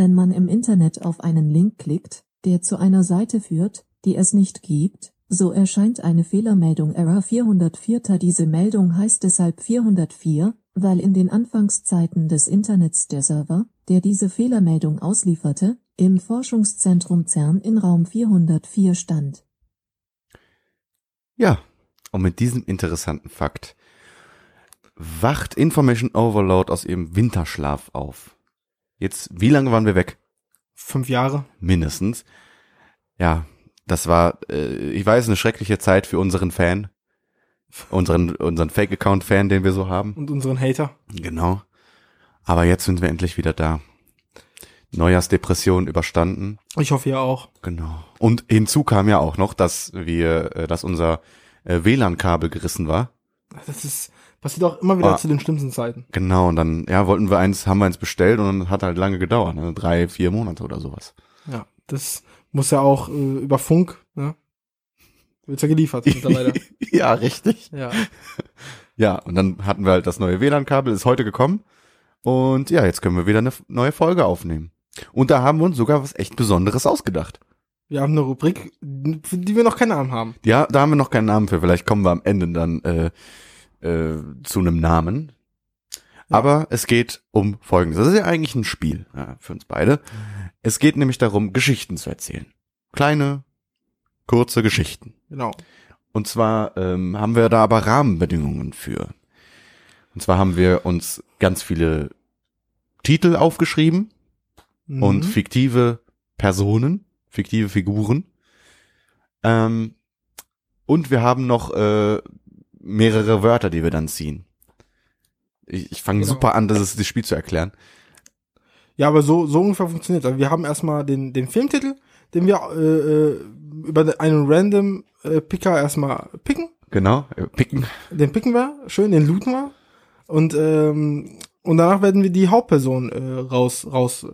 Wenn man im Internet auf einen Link klickt, der zu einer Seite führt, die es nicht gibt, so erscheint eine Fehlermeldung Error 404. Diese Meldung heißt deshalb 404, weil in den Anfangszeiten des Internets der Server, der diese Fehlermeldung auslieferte, im Forschungszentrum CERN in Raum 404 stand. Ja, und mit diesem interessanten Fakt wacht Information Overload aus ihrem Winterschlaf auf. Jetzt, wie lange waren wir weg? Fünf Jahre. Mindestens. Ja, das war, äh, ich weiß, eine schreckliche Zeit für unseren Fan. Unseren, unseren Fake-Account-Fan, den wir so haben. Und unseren Hater. Genau. Aber jetzt sind wir endlich wieder da. Neujahrsdepression überstanden. Ich hoffe ja auch. Genau. Und hinzu kam ja auch noch, dass wir, äh, dass unser äh, WLAN-Kabel gerissen war. Das ist, passiert auch immer wieder Ah. zu den schlimmsten Zeiten. Genau, und dann, ja, wollten wir eins, haben wir eins bestellt und dann hat halt lange gedauert, ne? drei, vier Monate oder sowas. Ja. Das muss ja auch äh, über Funk, ne? Wird's ja geliefert mittlerweile. ja, richtig. ja. Ja, und dann hatten wir halt das neue WLAN-Kabel, ist heute gekommen. Und ja, jetzt können wir wieder eine neue Folge aufnehmen. Und da haben wir uns sogar was echt Besonderes ausgedacht. Wir haben eine Rubrik, für die wir noch keinen Namen haben. Ja, da haben wir noch keinen Namen für. Vielleicht kommen wir am Ende dann äh, äh, zu einem Namen. Aber es geht um Folgendes. Das ist ja eigentlich ein Spiel ja, für uns beide. Es geht nämlich darum, Geschichten zu erzählen. Kleine, kurze Geschichten. Genau. Und zwar ähm, haben wir da aber Rahmenbedingungen für. Und zwar haben wir uns ganz viele Titel aufgeschrieben Mhm. und fiktive Personen, fiktive Figuren. Ähm, und wir haben noch äh, mehrere Wörter, die wir dann ziehen. Ich, ich fange Genau. super an, das ist das Spiel zu erklären. Ja, aber so, so ungefähr funktioniert. Also wir haben erstmal den, den Filmtitel, den wir äh, äh, über einen random äh, Picker erstmal picken. Genau, äh, picken. Den picken wir, schön, den looten wir. Und, ähm, und danach werden wir die Hauptperson äh, raus, raus äh,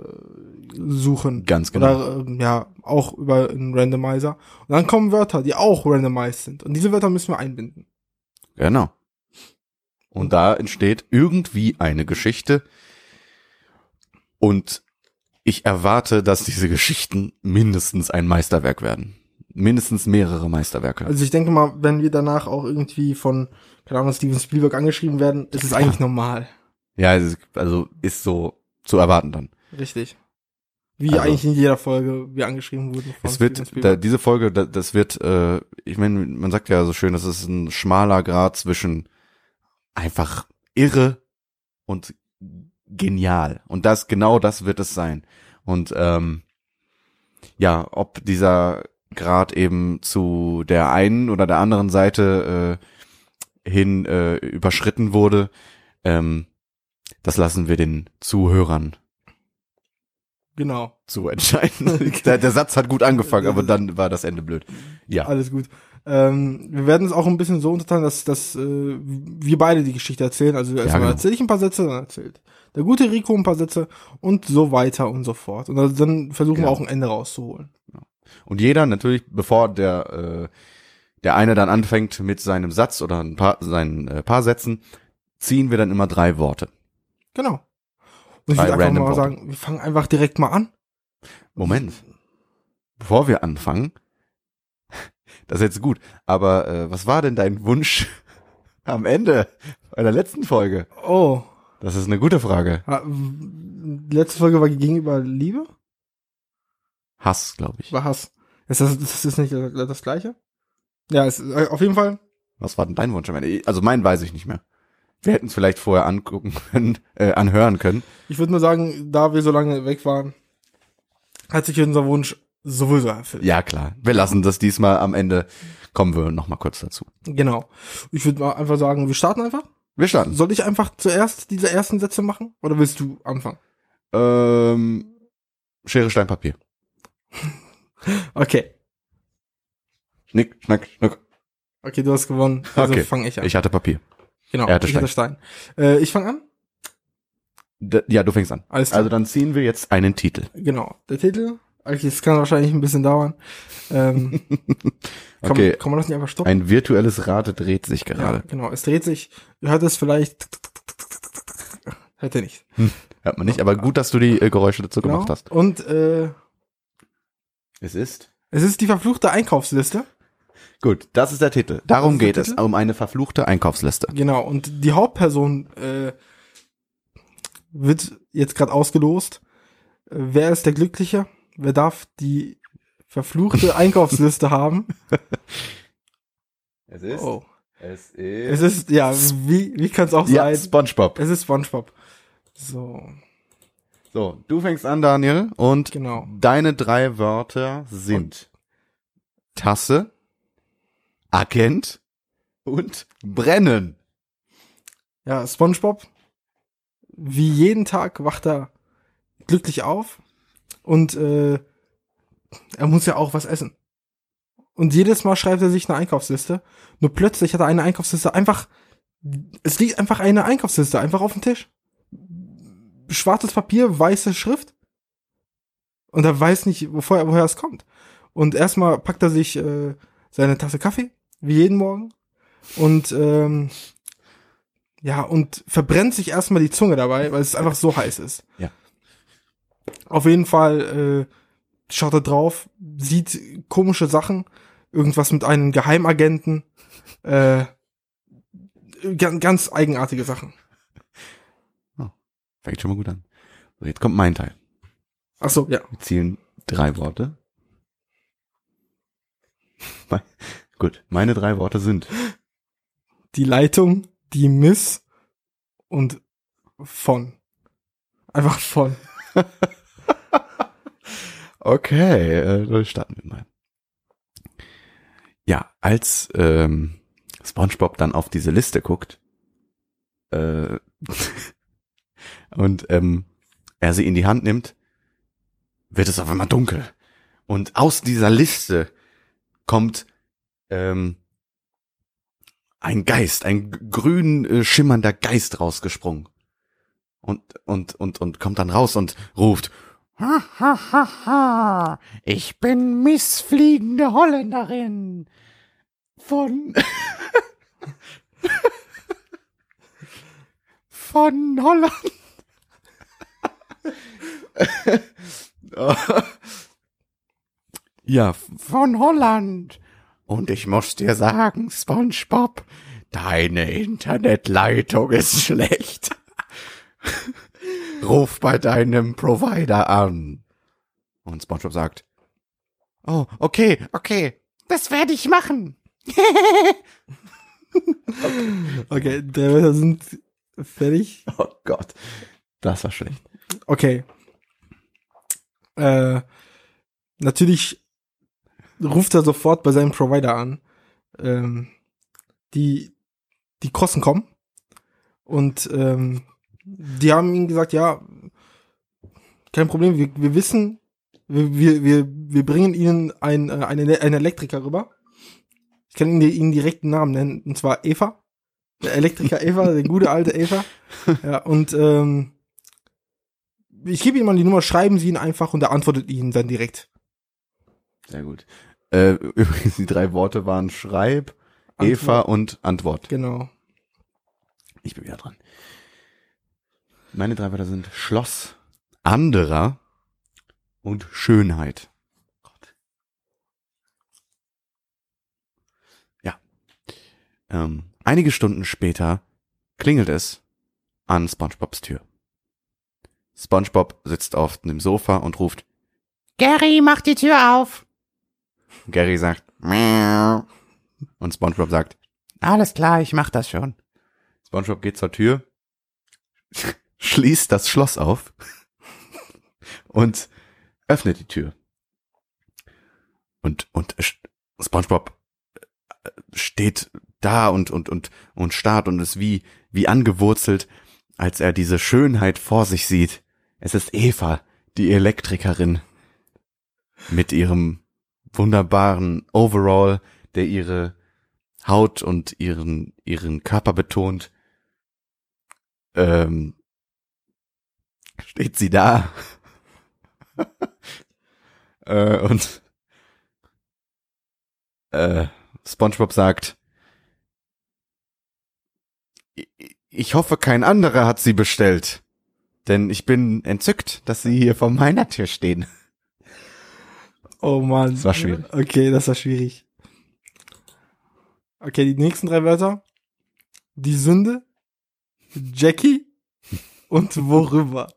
suchen. Ganz genau. Oder ähm, ja, auch über einen Randomizer. Und dann kommen Wörter, die auch randomized sind. Und diese Wörter müssen wir einbinden. Genau. Und da entsteht irgendwie eine Geschichte. Und ich erwarte, dass diese Geschichten mindestens ein Meisterwerk werden. Mindestens mehrere Meisterwerke. Also ich denke mal, wenn wir danach auch irgendwie von, keine Ahnung, Steven Spielberg angeschrieben werden, ist es eigentlich normal. ja, also ist so zu erwarten dann. Richtig. Wie Also- eigentlich in jeder Folge wir angeschrieben wurden. Es wird, da, diese Folge, da, das wird, äh, ich meine, man sagt ja so schön, das ist ein schmaler Grad zwischen einfach irre und genial. Und das, genau das wird es sein. Und ähm, ja, ob dieser Grad eben zu der einen oder der anderen Seite äh, hin äh, überschritten wurde, ähm, das lassen wir den Zuhörern genau. zu entscheiden. der, der Satz hat gut angefangen, aber dann war das Ende blöd. Ja, Alles gut. Ähm, wir werden es auch ein bisschen so unterteilen, dass, dass äh, wir beide die Geschichte erzählen. Also erstmal genau. erzähle ich ein paar Sätze, dann erzählt der gute Rico ein paar Sätze und so weiter und so fort. Und also dann versuchen Genau. wir auch ein Ende rauszuholen. und jeder natürlich, bevor der äh, der eine dann anfängt mit seinem Satz oder ein paar seinen äh, paar Sätzen, ziehen wir dann immer drei Worte. Genau. Und ich würde einfach mal Worte. sagen, wir fangen einfach direkt mal an. Moment, bevor wir anfangen, das ist jetzt gut. Aber äh, was war denn dein Wunsch am Ende bei der letzten Folge? Oh. Das ist eine gute Frage. Letzte Folge war gegenüber Liebe? Hass, glaube ich. War Hass. Ist das, das ist nicht das, gleiche? Ja, äh, auf jeden Fall. Was war denn dein Wunsch am Ende? Also meinen weiß ich nicht mehr. Wir hätten es vielleicht vorher angucken können, äh, anhören können. Ich würde nur sagen, da wir so lange weg waren, hat sich unser Wunsch sowieso erfüllt. Ja, klar. Wir lassen das diesmal am Ende. Kommen wir noch mal kurz dazu. Genau. Ich würde mal einfach sagen, wir starten einfach. Wir starten. Soll ich einfach zuerst diese ersten Sätze machen? Oder willst du anfangen? Ähm, Schere, Stein, Papier. Okay. Schnick, schnack, schnuck. Okay, du hast gewonnen. Also Okay. fange ich an. Ich hatte Papier. Genau, er hatte ich hatte Stein. Äh, ich fange an. D ja, du fängst an. Alles klar. Also dann ziehen wir jetzt einen Titel. Genau. Der Titel. Okay, es kann wahrscheinlich ein bisschen dauern. Ähm, kann, Okay. man, kann man das nicht einfach stoppen? Ein virtuelles Rad dreht sich Ja, gerade. genau. Es dreht sich. Ihr hört es vielleicht. hört ihr nicht. Hört man nicht, aber gut, dass du die äh, Geräusche dazu Genau. gemacht hast. Und äh, Es ist. es ist die verfluchte Einkaufsliste. Gut, das ist der Titel. Darum ist geht es, Titel? um eine verfluchte Einkaufsliste. Genau, und die Hauptperson äh, wird jetzt gerade ausgelost. Äh, wer ist der Glückliche? Wer darf die verfluchte Einkaufsliste haben? Es ist. Oh. Es Es ist, ja, wie, wie kann es auch ja, sein? SpongeBob. Es ist SpongeBob. So, So, du fängst an, Daniel, und genau. deine drei Wörter sind Tasse, Agent und Brennen. Ja, SpongeBob, wie jeden Tag wacht er glücklich auf und äh, er muss ja auch was essen. Und jedes Mal schreibt er sich eine Einkaufsliste. Nur plötzlich hat er eine Einkaufsliste einfach, es liegt einfach eine Einkaufsliste einfach auf dem Tisch. Schwarzes Papier, weiße Schrift. Und er weiß nicht, woher, woher es kommt. Und erstmal packt er sich äh, seine Tasse Kaffee, wie jeden Morgen. Und ähm, ja, und verbrennt sich erstmal die Zunge dabei, weil es einfach so heiß ist. Ja. Auf jeden Fall äh, schaut er drauf, sieht komische Sachen, irgendwas mit einem Geheimagenten, äh, ganz, ganz eigenartige Sachen. Fängt schon mal gut an. So, jetzt kommt mein Teil. Ach so, ja. Wir zielen drei Worte. Gut, meine drei Worte sind Die Leitung, die Miss und von. Einfach von. Okay, äh, dann starten wir mal. Ja, als ähm, SpongeBob dann auf diese Liste guckt äh, und ähm, er sie in die Hand nimmt, wird es auf einmal dunkel. Und aus dieser Liste kommt ähm, ein Geist, ein grün äh, schimmernder Geist rausgesprungen. Und, und, und, und kommt dann raus und ruft, Ha, ha, ha, ha. Ich bin missfliegende Holländerin. Von. von Holland. ja, von Holland. Und ich muss dir sagen, SpongeBob, deine Internetleitung ist schlecht. Ruf bei deinem Provider an. Und SpongeBob sagt, oh, okay, okay, das werde ich machen. Okay, drei Wörter sind fertig. Oh Gott, das war schlecht. Okay. Äh, natürlich ruft er sofort bei seinem Provider an. Ähm, die, die Kosten kommen. Und ähm, die haben ihm gesagt, ja, kein Problem, wir, wir wissen, wir, wir, wir, bringen ihnen ein, äh, einen, einen Elektriker rüber. Ich kann ihnen, ihnen direkt einen Namen nennen, und zwar Eva. Der Elektriker Eva, der gute alte Eva. Ja, und ähm, ich gebe Ihnen mal die Nummer, schreiben Sie ihn einfach und er antwortet Ihnen dann direkt. Sehr gut. Äh, übrigens, die drei Worte waren Schreib, Eva und Antwort. Genau. Ich bin wieder dran. Meine drei Wörter sind Schloss, anderer und Schönheit. Gott. Ja. Ähm, einige Stunden später klingelt es an SpongeBobs Tür. SpongeBob sitzt auf dem Sofa und ruft, Gary, mach die Tür auf. Gary sagt, Miau. und SpongeBob sagt, Alles klar, ich mach das schon. SpongeBob geht zur Tür, schließt das Schloss auf und öffnet die Tür. Und, und SpongeBob äh, steht da und, und, und, und starrt und ist wie, wie angewurzelt, als er diese Schönheit vor sich sieht. Es ist Eva, die Elektrikerin, mit ihrem wunderbaren Overall, der ihre Haut und ihren, ihren Körper betont. Ähm, steht sie da. äh, und äh, SpongeBob sagt, "I- ich hoffe, kein anderer hat sie bestellt. Denn ich bin entzückt, dass sie hier vor meiner Tür stehen. Oh Mann. Das war schwierig. Okay, das war schwierig. Okay, die nächsten drei Wörter. Die Sünde, Jackie und worüber.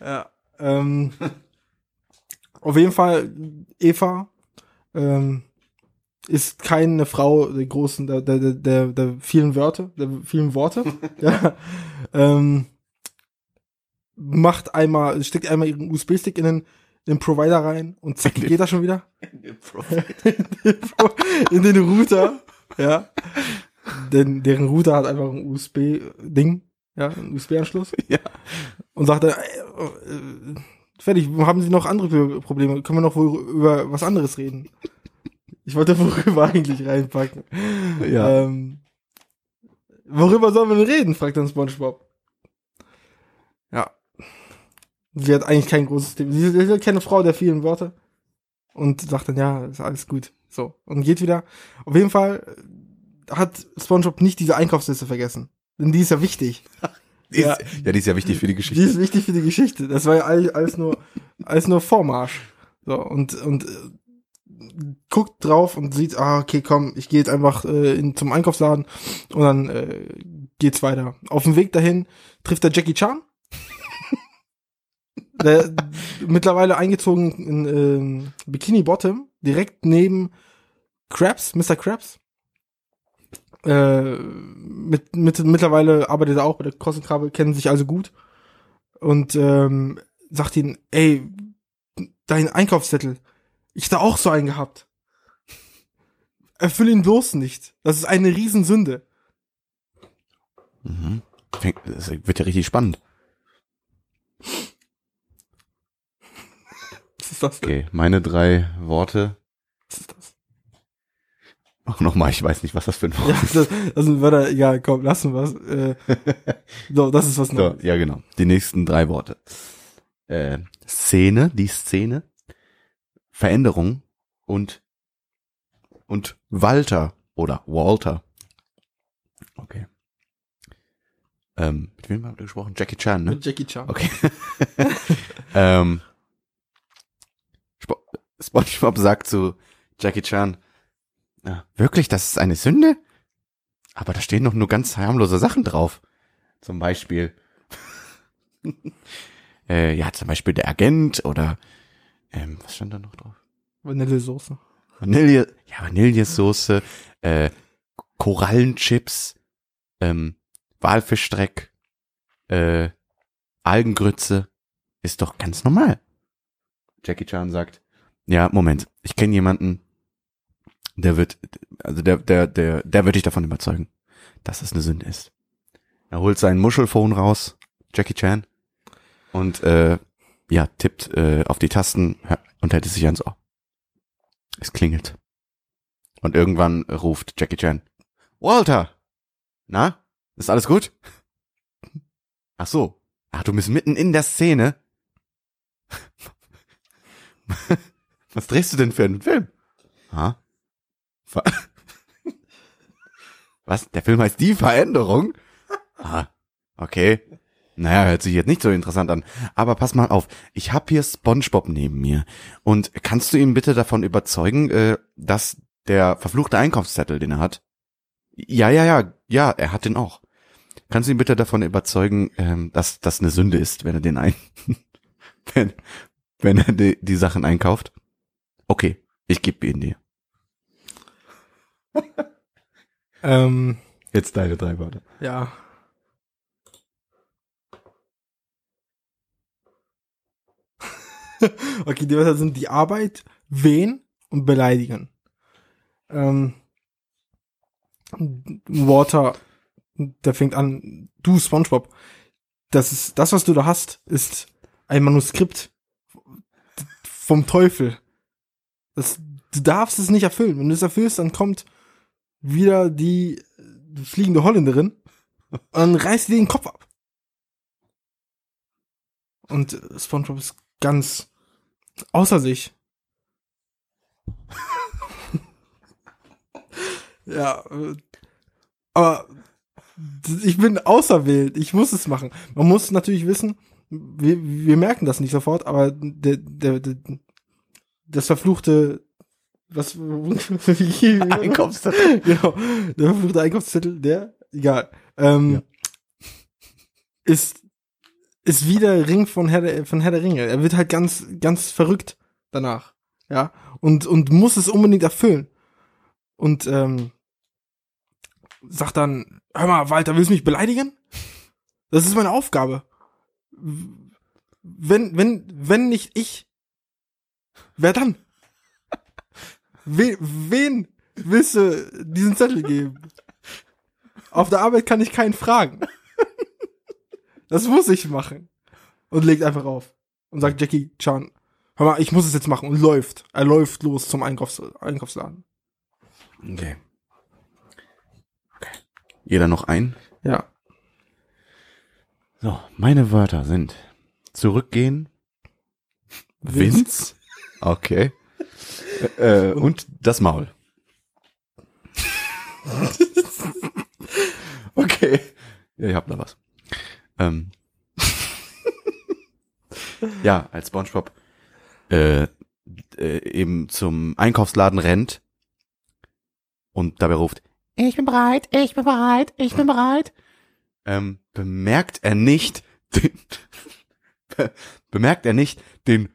Ja, ähm, auf jeden Fall, Eva ähm, ist keine Frau der großen, der, der, der- der, vielen Wörter, der vielen Worte. ja, ähm, macht einmal, steckt einmal ihren USB-Stick in den, den Provider rein und zack, geht das schon wieder in den Router, ja. Denn deren Router hat einfach ein USB-Ding, ja, ein USB-Anschluss. Ja. Und sagte, äh, äh, fertig, haben Sie noch andere Pro- Probleme? Können wir noch wohl über was anderes reden? Ich wollte worüber eigentlich reinpacken. Ja. Ähm, worüber sollen wir denn reden? fragt dann SpongeBob. Ja. Sie hat eigentlich kein großes Thema. Sie ist keine Frau der vielen Worte. Und sagt dann, ja, ist alles gut. So. Und geht wieder. Auf jeden Fall hat SpongeBob nicht diese Einkaufsliste vergessen. Denn die ist ja wichtig. Die ja. ist, ja, die ist ja wichtig für die Die Geschichte. ist wichtig für die Geschichte. Das war ja all- alles nur, alles nur Vormarsch. So, und, und äh, guckt drauf und sieht, ah, okay, komm, ich gehe jetzt einfach äh, in, zum Einkaufsladen und dann äh, geht's weiter. Auf dem Weg dahin trifft er Jackie Chan. Der mittlerweile eingezogen in ähm, Bikini Bottom, direkt neben Krabs, Mr. Krabs. Äh, mit, mit, mittlerweile arbeitet er auch bei der Krossenkrabbe, kennen sich also gut. Und ähm, sagt ihn, ey, dein Einkaufszettel, ich hätte auch so einen gehabt. Erfüll ihn bloß nicht. Das ist eine Riesensünde. Mhm. Das wird ja richtig spannend. Ist das denn? Okay, meine drei Worte. Was ist das? Ach, nochmal, ich weiß nicht, was das für ein Wort Ja, das, das sind Wörter, egal, komm, lassen wir's. Äh, so, das ist was So, Neues. ja, genau. Die nächsten drei Worte. Äh, Szene, die Szene, Veränderung und und Walter oder Walter. Okay. Ähm, mit wem haben wir gesprochen? Jackie Chan, ne? Mit Jackie Chan. Okay. ähm, SpongeBob sagt zu Jackie Chan, ja, wirklich, das ist eine Sünde? Aber da stehen doch nur ganz harmlose Sachen drauf. Zum Beispiel, äh, ja, zum Beispiel der Agent oder, ähm, was stand da noch drauf? Vanillesoße. Vanille, ja, Vanillesoße, äh, Korallenchips, ähm, Walfischstreck, äh, Algengrütze, ist doch ganz normal. Jackie Chan sagt, ja, Moment, ich kenne jemanden, der wird, also der, der, der, der wird dich davon überzeugen, dass es eine Sünde ist. Er holt sein Muschelphone raus, Jackie Chan, und äh, ja, tippt äh, auf die Tasten und hält es sich ans Ohr. Es klingelt. Und irgendwann ruft Jackie Chan. Walter! Na? Ist alles gut? Ach so. Ach, du bist mitten in der Szene. Was drehst du denn für einen Film? Ha? Ver Was? Der Film heißt Die Veränderung? Ah, okay. Naja, hört sich jetzt nicht so interessant an. Aber pass mal auf, ich hab hier SpongeBob neben mir. Und kannst du ihn bitte davon überzeugen, äh, dass der verfluchte Einkaufszettel, den er hat, ja, ja, ja, ja, er hat den auch. Kannst du ihn bitte davon überzeugen, ähm, dass das eine Sünde ist, wenn er den ein, wenn, wenn er die, die Sachen einkauft? Okay, ich gebe ihn dir. Ähm, Jetzt deine drei Wörter. ja. okay, die Wörter sind die Arbeit, wen und beleidigen. Ähm, Water, der fängt an, du SpongeBob, das ist, das, was du da hast, ist ein Manuskript vom Teufel. Das, du darfst es nicht erfüllen. Wenn du es erfüllst, dann kommt wieder die fliegende Holländerin und dann reißt dir den Kopf ab. Und SpongeBob ist ganz außer sich. ja, aber Ich bin auserwählt. Ich muss es machen. Man muss natürlich wissen, wir, wir merken das nicht sofort, aber der, der, der das verfluchte was Einkaufszettel. genau, der verfluchte Einkaufszettel, der egal. Ähm, Ja. ist ist wie der Ring von Herr der, von Herr der Ringe. Er wird halt ganz ganz verrückt danach, ja und und muss es unbedingt erfüllen und ähm, sagt dann, hör mal, Walter, willst du mich beleidigen? Das ist meine Aufgabe. Wenn, wenn, wenn nicht ich, wer dann? Wen, wen willst du diesen Zettel geben? Auf der Arbeit kann ich keinen fragen. Das muss ich machen. Und legt einfach auf. Und sagt Jackie Chan, hör mal, ich muss es jetzt machen. Und läuft. Er läuft los zum Einkaufs Einkaufsladen. Okay. okay. Jeder noch ein? Ja. So, meine Wörter sind zurückgehen, Vince, okay, äh, und das Maul. okay, ja, ich hab da was. Ähm. ja, als SpongeBob äh, äh, eben zum Einkaufsladen rennt und dabei ruft, Ich bin bereit, ich bin bereit, ich bin bereit. ähm, bemerkt er nicht den, be bemerkt er nicht den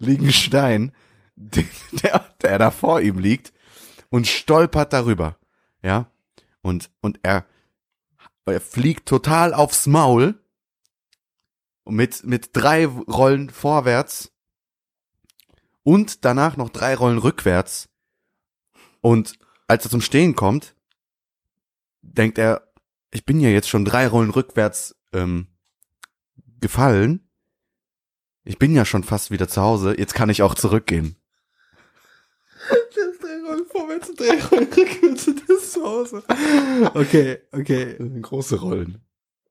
Vince Liegenstein, den, der, der da vor ihm liegt und stolpert darüber, ja, und, und er, er fliegt total aufs Maul mit, mit drei Rollen vorwärts und danach noch drei Rollen rückwärts und als er zum Stehen kommt, denkt er, ich bin ja jetzt schon drei Rollen rückwärts ähm, gefallen. Ich bin ja schon fast wieder zu Hause. Jetzt kann ich auch zurückgehen. Drei Rollen vorwärts Rollen rückwärts der ist zu Hause. Okay, okay, Große Rollen.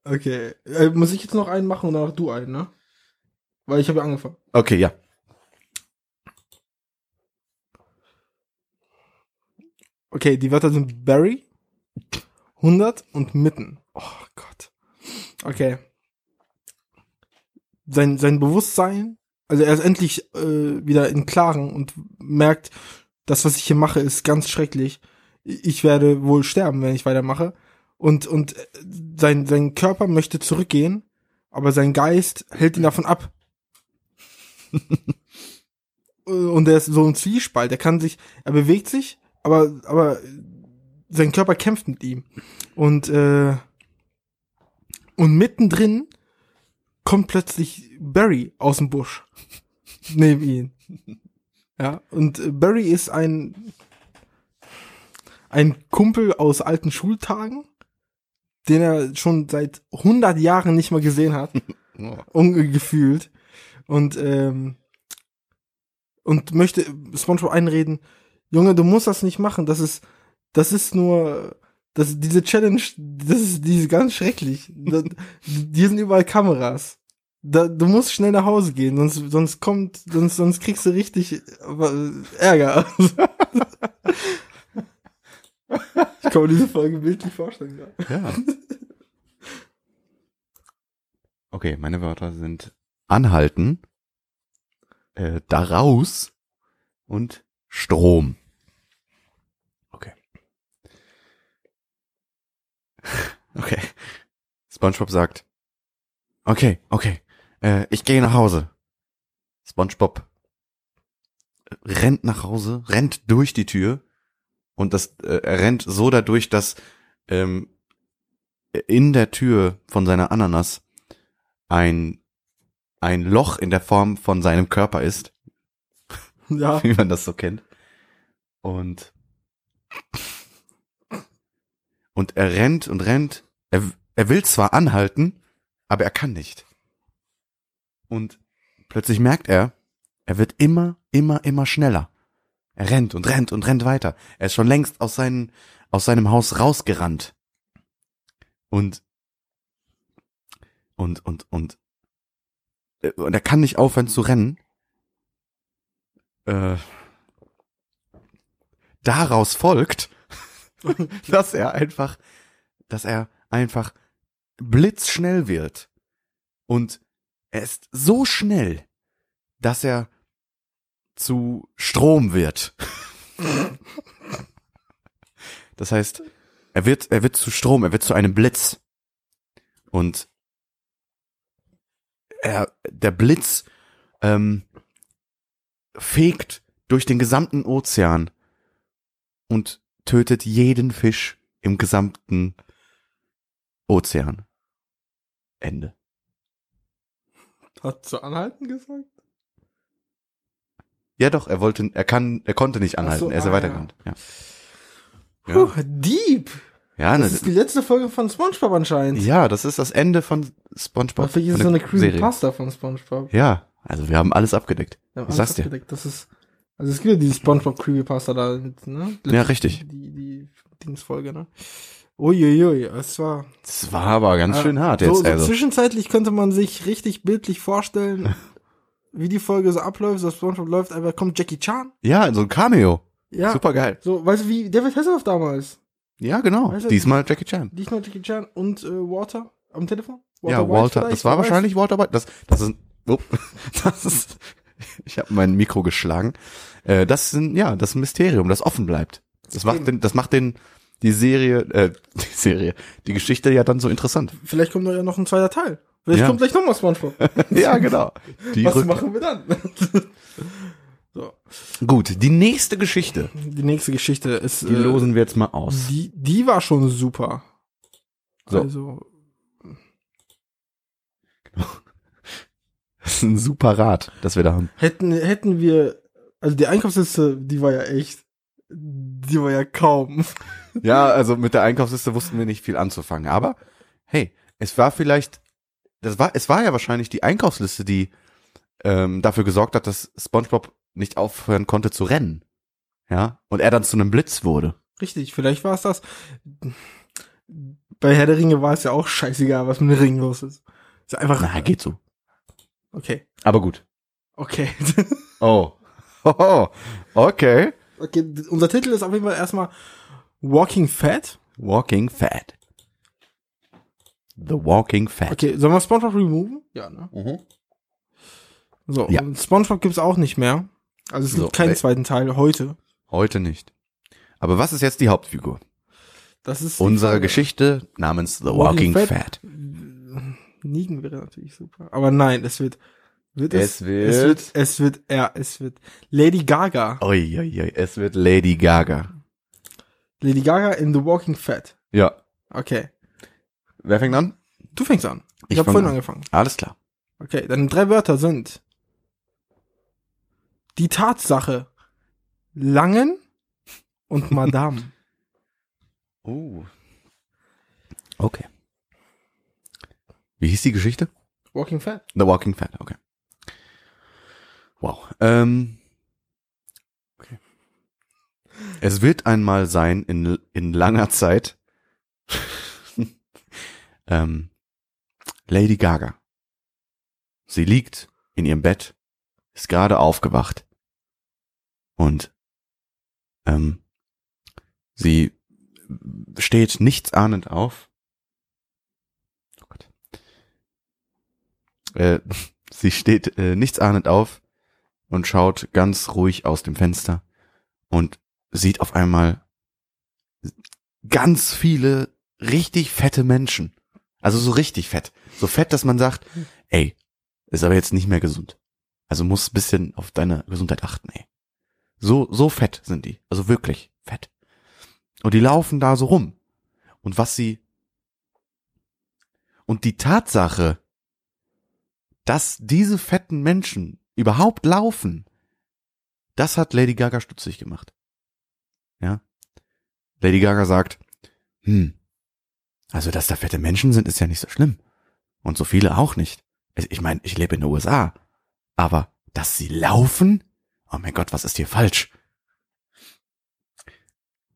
okay. Äh, muss ich jetzt noch einen machen und danach du einen, ne? Weil ich habe ja angefangen. Okay, ja. Okay, die Wörter sind Barry, 100 und mitten. Oh Gott. Okay. Sein, sein Bewusstsein, also er ist endlich äh, wieder in Klaren und merkt, das, was ich hier mache, ist ganz schrecklich. Ich werde wohl sterben, wenn ich weitermache. Und, und äh, sein, sein Körper möchte zurückgehen, aber sein Geist hält ihn davon ab. und er ist so ein Zwiespalt. Er kann sich, er bewegt sich, aber, aber sein Körper kämpft mit ihm. Und, äh, und mittendrin kommt plötzlich Barry aus dem Busch. Neben ihn. Ja, und äh, Barry ist ein, ein Kumpel aus alten Schultagen, den er schon seit 100 Jahren nicht mehr gesehen hat ungefühlt und ähm, und möchte SpongeBob einreden, Junge, du musst das nicht machen, das ist das ist nur das diese Challenge, das ist die ist ganz schrecklich. Da, hier sind überall Kameras. Da, du musst schnell nach Hause gehen, sonst sonst kommt sonst sonst kriegst du richtig äh, Ärger. ich kann mir diese Folge bildlich vorstellen. Ja. Ja. Okay, meine Wörter sind anhalten, äh, daraus und Strom. Okay. SpongeBob sagt, okay, okay, äh, ich gehe nach Hause. SpongeBob rennt nach Hause, rennt durch die Tür und das äh, er rennt so dadurch, dass ähm, in der Tür von seiner Ananas ein ein Loch in der Form von seinem Körper ist, ja. wie man das so kennt. Und und er rennt und rennt. Er, er will zwar anhalten, aber er kann nicht. Und plötzlich merkt er, er wird immer, immer, immer schneller. Er rennt und rennt und rennt weiter. Er ist schon längst aus, seinen, aus seinem Haus rausgerannt. Und, und, und, und, äh, und er kann nicht aufhören zu rennen. Äh, daraus folgt, dass er einfach dass er einfach blitzschnell wird. Und er ist so schnell, dass er zu Strom wird. Das heißt, er wird, er wird zu Strom, er wird zu einem Blitz. Und er, der Blitz ähm, fegt durch den gesamten Ozean und tötet jeden Fisch im gesamten Ozean. Ende. Hat zu anhalten gesagt? Ja, doch, er wollte, er kann, er konnte nicht anhalten, so, er ist ja ah, weitergegangen. Ja. Puh, deep. Ja, Das ne, ist die letzte Folge von SpongeBob anscheinend. ja, das ist das Ende von SpongeBob. Hoffentlich ist es so eine. Creepypasta von SpongeBob. Ja, also wir haben alles abgedeckt. Wir haben Ich alles sag's dir. abgedeckt. Das ist, also es gibt ja diese SpongeBob Creepypasta da, ne? Ja, richtig. Die, die Dingsfolge, ne? Uiuiui, es war. Das war aber ganz Ja, schön hart so, jetzt, so also. Zwischenzeitlich könnte man sich richtig bildlich vorstellen, wie die Folge so abläuft, so SpongeBob läuft, einfach kommt Jackie Chan. Ja, so ein Cameo. Ja. Super geil. So, weißt du, wie David Hasselhoff damals? Ja, genau. Weißt du- Diesmal Jackie Chan. Diesmal Jackie Chan und äh, Walter am Telefon? ja, White Walter, das war wahrscheinlich Walter White. Das, das ist, oh, das ist, ich habe mein Mikro geschlagen. Äh, das sind, ja, das ist ein Mysterium, das offen bleibt. Das macht den, das macht den, die Serie, äh, die Serie, die Geschichte ja dann so interessant. Vielleicht kommt da ja noch ein zweiter Teil. Vielleicht Ja. kommt gleich nochmal SpongeBob. ja, genau. Die Was rück- machen wir dann? so. Gut, die nächste Geschichte, Die nächste Geschichte ist. die losen wir jetzt mal aus. Die, die war schon super. So. Also, Das ist ein super Rad, das wir da haben. hätten, hätten wir, also die Einkaufsliste, die war ja echt, die war ja kaum. Ja, also mit der Einkaufsliste wussten wir nicht viel anzufangen. Aber hey, es war vielleicht, das war, es war ja wahrscheinlich die Einkaufsliste, die ähm, dafür gesorgt hat, dass SpongeBob nicht aufhören konnte zu rennen. Ja, und er dann zu einem Blitz wurde. Richtig, vielleicht war es das. Bei Herr der Ringe war es ja auch scheißegal, was mit dem Ring los ist. Ist einfach. Na, geht so. Okay. Aber gut. Okay. Oh. Oh, okay. okay, unser Titel ist auf jeden Fall erstmal Walking Fat. Walking Fat. The Walking Fat. Okay, sollen wir SpongeBob removen? Ja, ne? Mhm. So, Ja. und SpongeBob gibt's auch nicht mehr. Also es So, gibt keinen zweiten Teil heute. Heute nicht. Aber was ist jetzt die Hauptfigur? Das ist Unsere. Geschichte namens The Walking Walking, Fat. Fat. Nigen wäre natürlich super. Aber nein, es wird, wird Es es, wird- es wird, es wird, ja, es wird Lady Gaga. Ui, ui, ui, es wird Lady Gaga. Lady Gaga in The Walking Fat. Ja. Okay. Wer fängt an? Du fängst an. Ich, Ich habe vorhin an. angefangen. Alles klar. Okay, deine drei Wörter sind die Tatsache Langen und Madame. Oh. Okay. Wie hieß die Geschichte? Walking Fat. The Walking Fat, okay. Wow. Ähm, okay. Es wird einmal sein in, in langer Zeit ähm, Lady Gaga. Sie liegt in ihrem Bett, ist gerade aufgewacht und ähm, sie steht nichtsahnend auf. Oh Gott. Äh, sie steht äh, nichtsahnend auf und schaut ganz ruhig aus dem Fenster und sieht auf einmal ganz viele richtig fette Menschen. Also so richtig fett. So fett, dass man sagt, ey, ist aber jetzt nicht mehr gesund. Also muss bisschen auf deine Gesundheit achten, ey. So, so fett sind die. Also wirklich fett. Und die laufen da so rum. Und was sie, und die Tatsache, dass diese fetten Menschen überhaupt laufen, das hat Lady Gaga stutzig gemacht. Ja. Lady Gaga sagt, hm, also dass da fette Menschen sind, ist ja nicht so schlimm. Und so viele auch nicht. Ich meine, ich lebe in den USA. Aber dass sie laufen? Oh mein Gott, was ist hier falsch?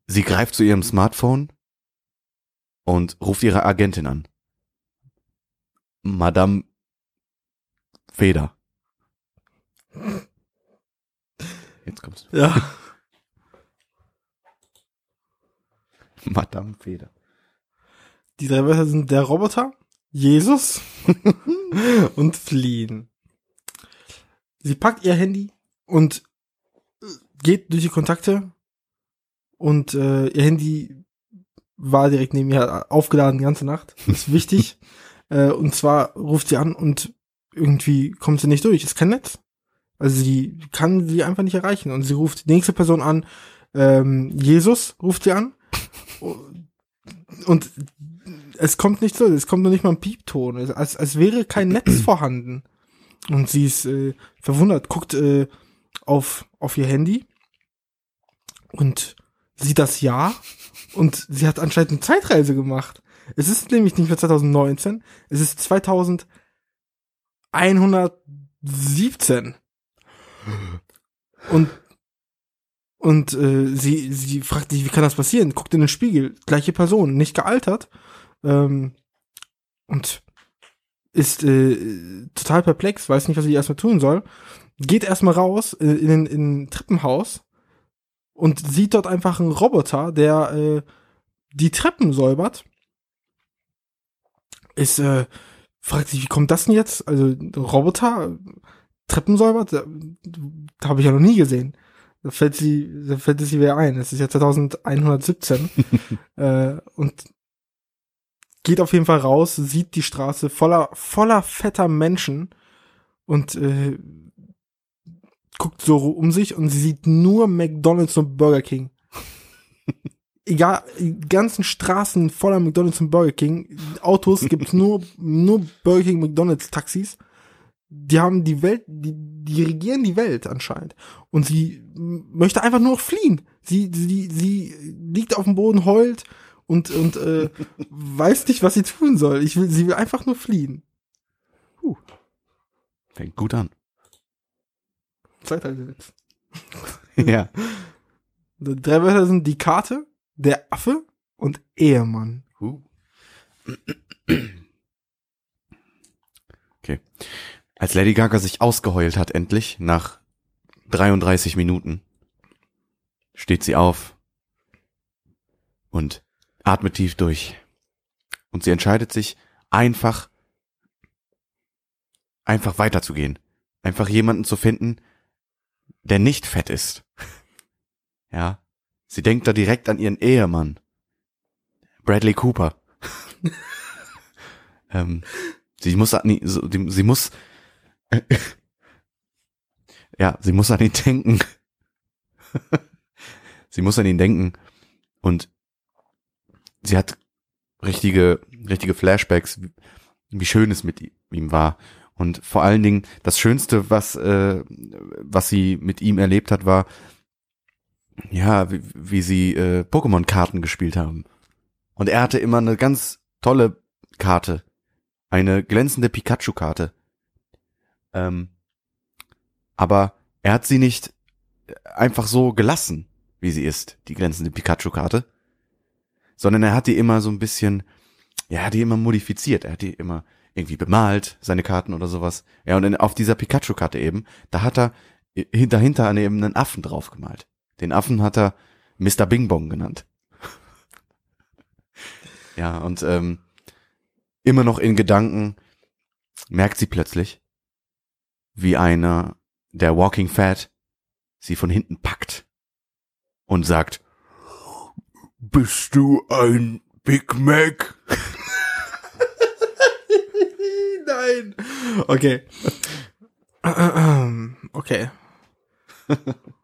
Sie greift zu ihrem Smartphone und ruft ihre Agentin an. Madame Feder. Jetzt kommt's. Ja. Madame Feder. Die drei Wörter sind der Roboter, Jesus und fliehen. Sie packt ihr Handy und äh, geht durch die Kontakte und äh, ihr Handy war direkt neben ihr aufgeladen die ganze Nacht. Das ist wichtig. äh, und zwar ruft sie an und irgendwie kommt sie nicht durch. Ist kein Netz. Also sie kann sie einfach nicht erreichen. Und sie ruft die nächste Person an. Ähm, Jesus ruft sie an. Und es kommt nicht so, es kommt noch nicht mal ein Piepton. Als, als wäre kein Netz vorhanden. Und sie ist äh, verwundert, guckt äh, auf, auf ihr Handy und sieht das Jahr und sie hat anscheinend eine Zeitreise gemacht. Es ist nämlich nicht mehr 2019, es ist 2117. Und und äh, sie sie fragt sich, wie kann das passieren? Guckt in den Spiegel, gleiche Person, nicht gealtert. Ähm, und ist äh, total perplex, weiß nicht, was sie erstmal tun soll. Geht erstmal raus äh, in, in, in ein Treppenhaus und sieht dort einfach einen Roboter, der äh, die Treppen säubert. Ist, äh, fragt sich, wie kommt das denn jetzt? Also, Roboter, Treppen säubert? Da, da habe ich ja noch nie gesehen. Da fällt sie, da fällt es sie wieder ein. Das ist ja 2117. äh, und geht auf jeden Fall raus, sieht die Straße voller, voller fetter Menschen und äh, guckt so um sich und sie sieht nur McDonalds und Burger King. Egal, ganzen Straßen voller McDonalds und Burger King. Autos gibt's nur, nur Burger King, McDonalds Taxis. Die haben die Welt, die, die regieren die Welt anscheinend. Und sie möchte einfach nur fliehen. Sie, sie, sie liegt auf dem Boden, heult und, und äh, weiß nicht, was sie tun soll. Ich will, sie will einfach nur fliehen. Fängt gut an. Zeitreisewitz. ja. Die drei Wörter sind die Karte, der Affe und Ehemann. Okay. Als Lady Gaga sich ausgeheult hat, endlich, nach 33 Minuten, steht sie auf und atmet tief durch. Und sie entscheidet sich, einfach, einfach weiterzugehen. Einfach jemanden zu finden, der nicht fett ist. Ja. Sie denkt da direkt an ihren Ehemann. Bradley Cooper. ähm, sie muss an ihn, sie muss, ja, sie muss an ihn denken. sie muss an ihn denken und sie hat richtige, richtige Flashbacks, wie- wie schön es mit ihm war. Und vor allen Dingen das Schönste, was, äh, was sie mit ihm erlebt hat, war, ja, wie, wie sie äh, Pokémon-Karten gespielt haben. Und er hatte immer eine ganz tolle Karte. Eine glänzende Pikachu-Karte. Ähm, aber er hat sie nicht einfach so gelassen, wie sie ist, die glänzende Pikachu-Karte. Sondern er hat die immer so ein bisschen, ja, er hat die immer modifiziert. Er hat die immer irgendwie bemalt, seine Karten oder sowas. Ja, und in, auf dieser Pikachu-Karte eben, da hat er äh, dahinter neben einen Affen drauf gemalt. Den Affen hat er Mr. Bing Bong genannt. ja, und ähm, immer noch in Gedanken merkt sie plötzlich, wie einer der Walking Fat sie von hinten packt und sagt, bist du ein Big Mac? Nein. Okay. Okay.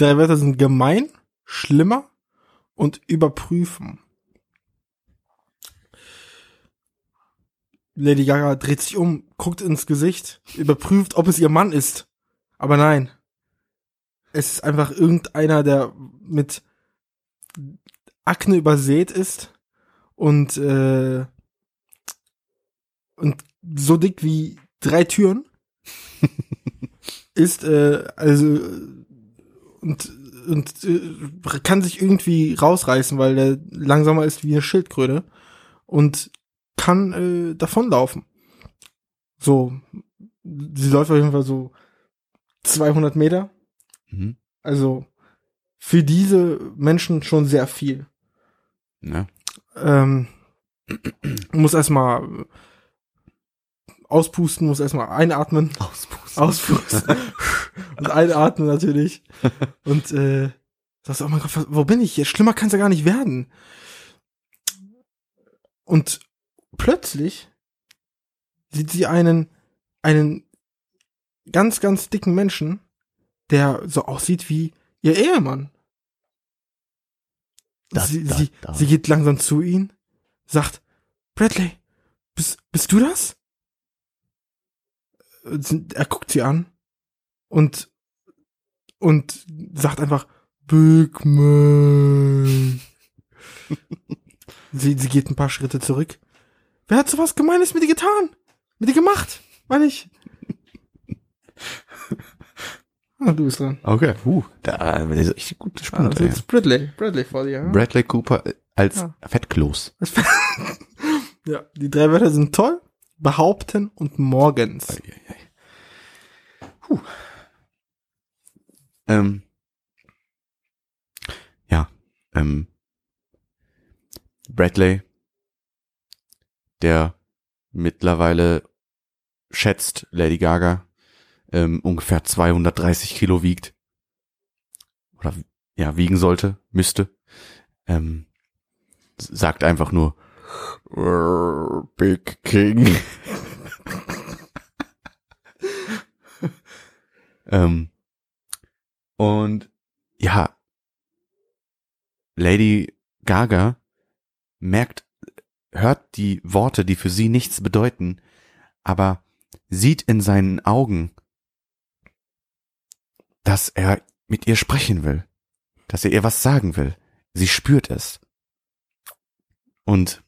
Drei Wörter sind gemein, schlimmer und überprüfen. Lady Gaga dreht sich um, guckt ins Gesicht, überprüft, ob es ihr Mann ist. Aber nein. Es ist einfach irgendeiner, der mit Akne übersät ist und äh, und so dick wie drei Türen ist äh, also und und äh, kann sich irgendwie rausreißen, weil der langsamer ist wie eine Schildkröte und kann äh, davonlaufen. So, sie läuft auf jeden Fall so 200 Meter. Mhm. Also für diese Menschen schon sehr viel. Ne? Ähm, muss erstmal auspusten, muss erstmal einatmen, Auspusten. auspusten und einatmen natürlich. Und äh, sagst, oh mein Gott, wo bin ich hier? Schlimmer kann es ja gar nicht werden. Und plötzlich sieht sie einen, einen ganz, ganz dicken Menschen, der so aussieht wie ihr Ehemann. Da, sie, da, sie, da. sie geht langsam zu ihm, sagt, Bradley, bist, bist du das? Er guckt sie an und, und sagt einfach, Big Man. sie, sie geht ein paar Schritte zurück. Wer hat sowas Gemeines mit dir getan? Mit dir gemacht? Meine ich. ah, du bist dran. Okay, uh, da das ist echt gut Ah, spannend. das ey. ist Bradley. Bradley vor dir. ja? Bradley Cooper äh, als Ja. Fettkloß. Ja, die drei Wörter sind toll. Behaupten und morgens. Puh. Ähm, ja, ähm, Bradley, der mittlerweile schätzt Lady Gaga ähm, ungefähr 230 Kilo wiegt. Oder ja wiegen sollte, müsste, ähm, sagt einfach nur "Rrr, Big King. ähm, und ja, Lady Gaga merkt, hört die Worte, die für sie nichts bedeuten, aber sieht in seinen Augen, dass er mit ihr sprechen will, dass er ihr was sagen will. Sie spürt es. Und,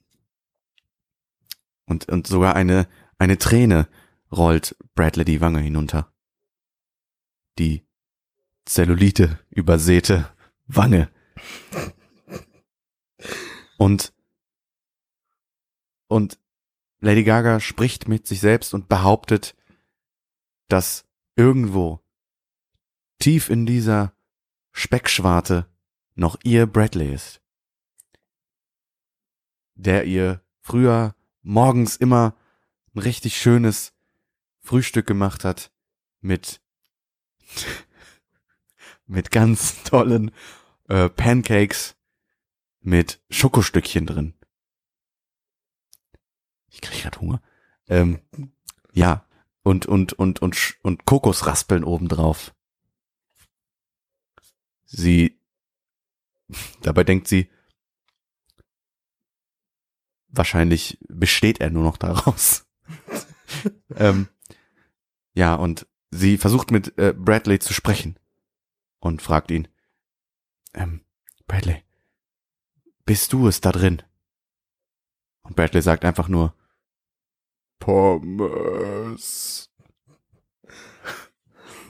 und, und sogar eine, eine Träne rollt Bradley die Wange hinunter. Die Zellulite übersäte Wange. Und, und Lady Gaga spricht mit sich selbst und behauptet, dass irgendwo tief in dieser Speckschwarte noch ihr Bradley ist, der ihr früher morgens immer ein richtig schönes Frühstück gemacht hat mit mit ganz tollen äh, Pancakes mit Schokostückchen drin. Ich krieg grad Hunger. Ähm, ja, und und und und und Kokosraspeln obendrauf. Sie dabei denkt sie wahrscheinlich besteht er nur noch daraus. ähm, ja, und sie versucht mit äh, Bradley zu sprechen und fragt ihn, ähm, Bradley, bist du es da drin? Und Bradley sagt einfach nur, Pommes.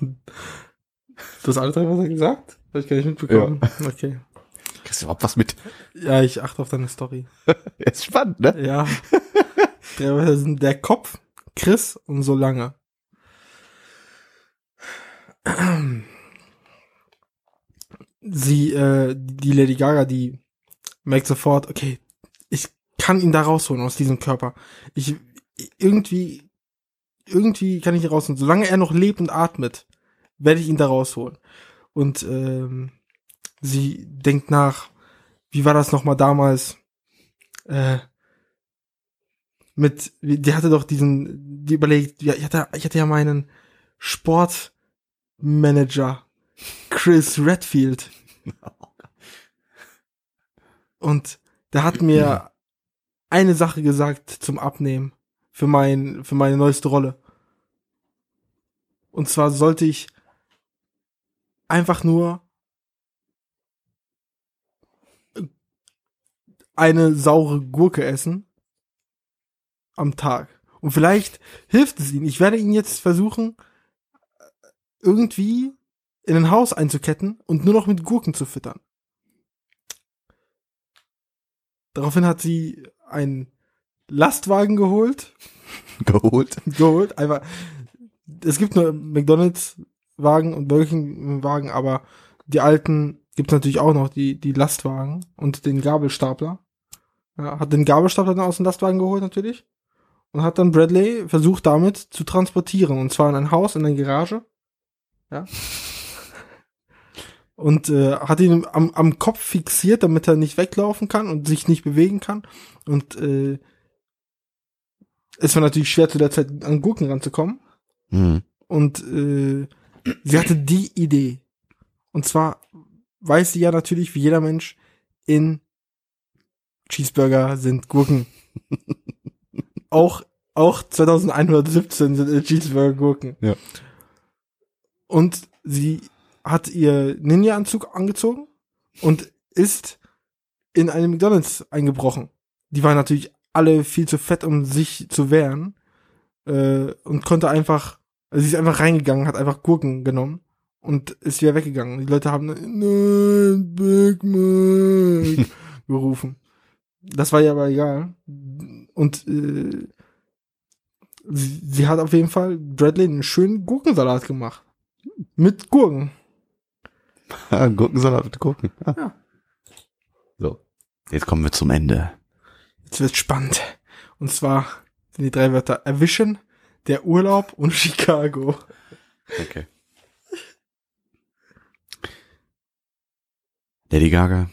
Du hast alle drei Wörter gesagt? Hab ich gar nicht mitbekommen. Okay. Kriegst du überhaupt was mit? Ja, ich achte auf deine Story. Ist spannend, ne? Ja. der Kopf, Chris und so lange. Sie, äh, die Lady Gaga, die merkt sofort, okay, ich kann ihn da rausholen aus diesem Körper. Ich, irgendwie, irgendwie kann ich ihn rausholen. Solange er noch lebt und atmet, werde ich ihn da rausholen. Und ähm, sie denkt nach, wie war das nochmal damals? Äh, mit, die hatte doch diesen, die überlegt, ja, ich hatte, ich hatte ja meinen Sportmanager, Chris Redfield. Und der hat mir eine Sache gesagt zum Abnehmen für mein, für meine neueste Rolle. Und zwar sollte ich einfach nur eine saure Gurke essen am Tag. Und vielleicht hilft es ihnen. Ich werde ihn jetzt versuchen, irgendwie in ein Haus einzuketten und nur noch mit Gurken zu füttern. Daraufhin hat sie einen Lastwagen geholt, Geholt. geholt, einfach, es gibt nur McDonalds Wagen und Burger King Wagen, aber die alten gibt es natürlich auch noch, die, die Lastwagen und den Gabelstapler. Ja, hat den Gabelstab dann aus dem Lastwagen geholt natürlich. Und hat dann Bradley versucht damit zu transportieren. Und zwar in ein Haus, in eine Garage. Ja. Und äh, hat ihn am, am Kopf fixiert, damit er nicht weglaufen kann und sich nicht bewegen kann. Und äh, es war natürlich schwer zu der Zeit an Gurken ranzukommen. Mhm. Und äh, sie hatte die Idee. Und zwar weiß sie ja natürlich, wie jeder Mensch, in Cheeseburger sind Gurken. auch, auch 2117 sind in Cheeseburger Gurken. Ja. Und sie hat ihr Ninja-Anzug angezogen und ist in eine McDonalds eingebrochen. Die waren natürlich alle viel zu fett, um sich zu wehren. Äh, und konnte einfach, also sie ist einfach reingegangen, hat einfach Gurken genommen und ist wieder weggegangen. Die Leute haben nein, Big Mac gerufen. Das war ihr aber egal. Und äh, sie, sie hat auf jeden Fall Bradley einen schönen Gurkensalat gemacht. Mit Gurken. Gurkensalat mit Gurken. Ah. Ja. So. Jetzt kommen wir zum Ende. Jetzt wird's spannend. Und zwar sind die drei Wörter erwischen, der Urlaub und Chicago. Okay. Lady Gaga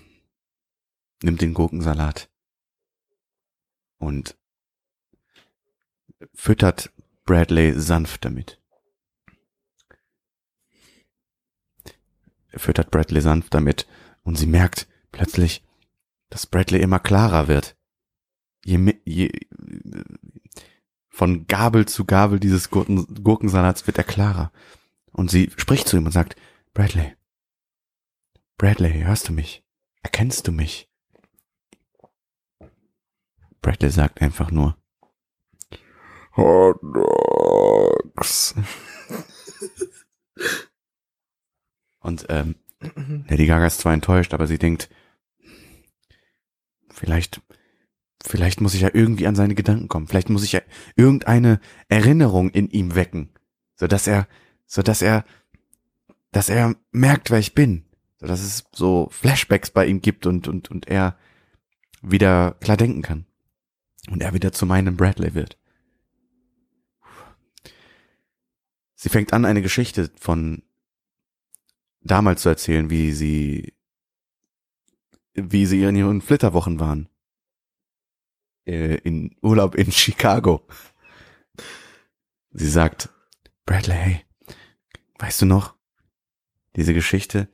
nimmt den Gurkensalat und füttert Bradley sanft damit. Füttert Bradley sanft damit und sie merkt plötzlich, dass Bradley immer klarer wird. Je, je von Gabel zu Gabel dieses Gurken, Gurkensalats wird er klarer. Und sie spricht zu ihm und sagt, Bradley, Bradley, hörst du mich? Erkennst du mich? Bradley sagt einfach nur, Hot Dogs. Und ähm, Lady Gaga ist zwar enttäuscht, aber sie denkt, vielleicht, vielleicht muss ich ja irgendwie an seine Gedanken kommen. Vielleicht muss ich ja irgendeine Erinnerung in ihm wecken, so dass er, so dass er, dass er merkt, wer ich bin, dass es so Flashbacks bei ihm gibt und und und er wieder klar denken kann und er wieder zu meinem Bradley wird. Sie fängt an, eine Geschichte von damals zu erzählen, wie sie, wie sie in ihren Flitterwochen waren. Äh, In Urlaub in Chicago. Sie sagt, Bradley, hey, weißt du noch, diese Geschichte,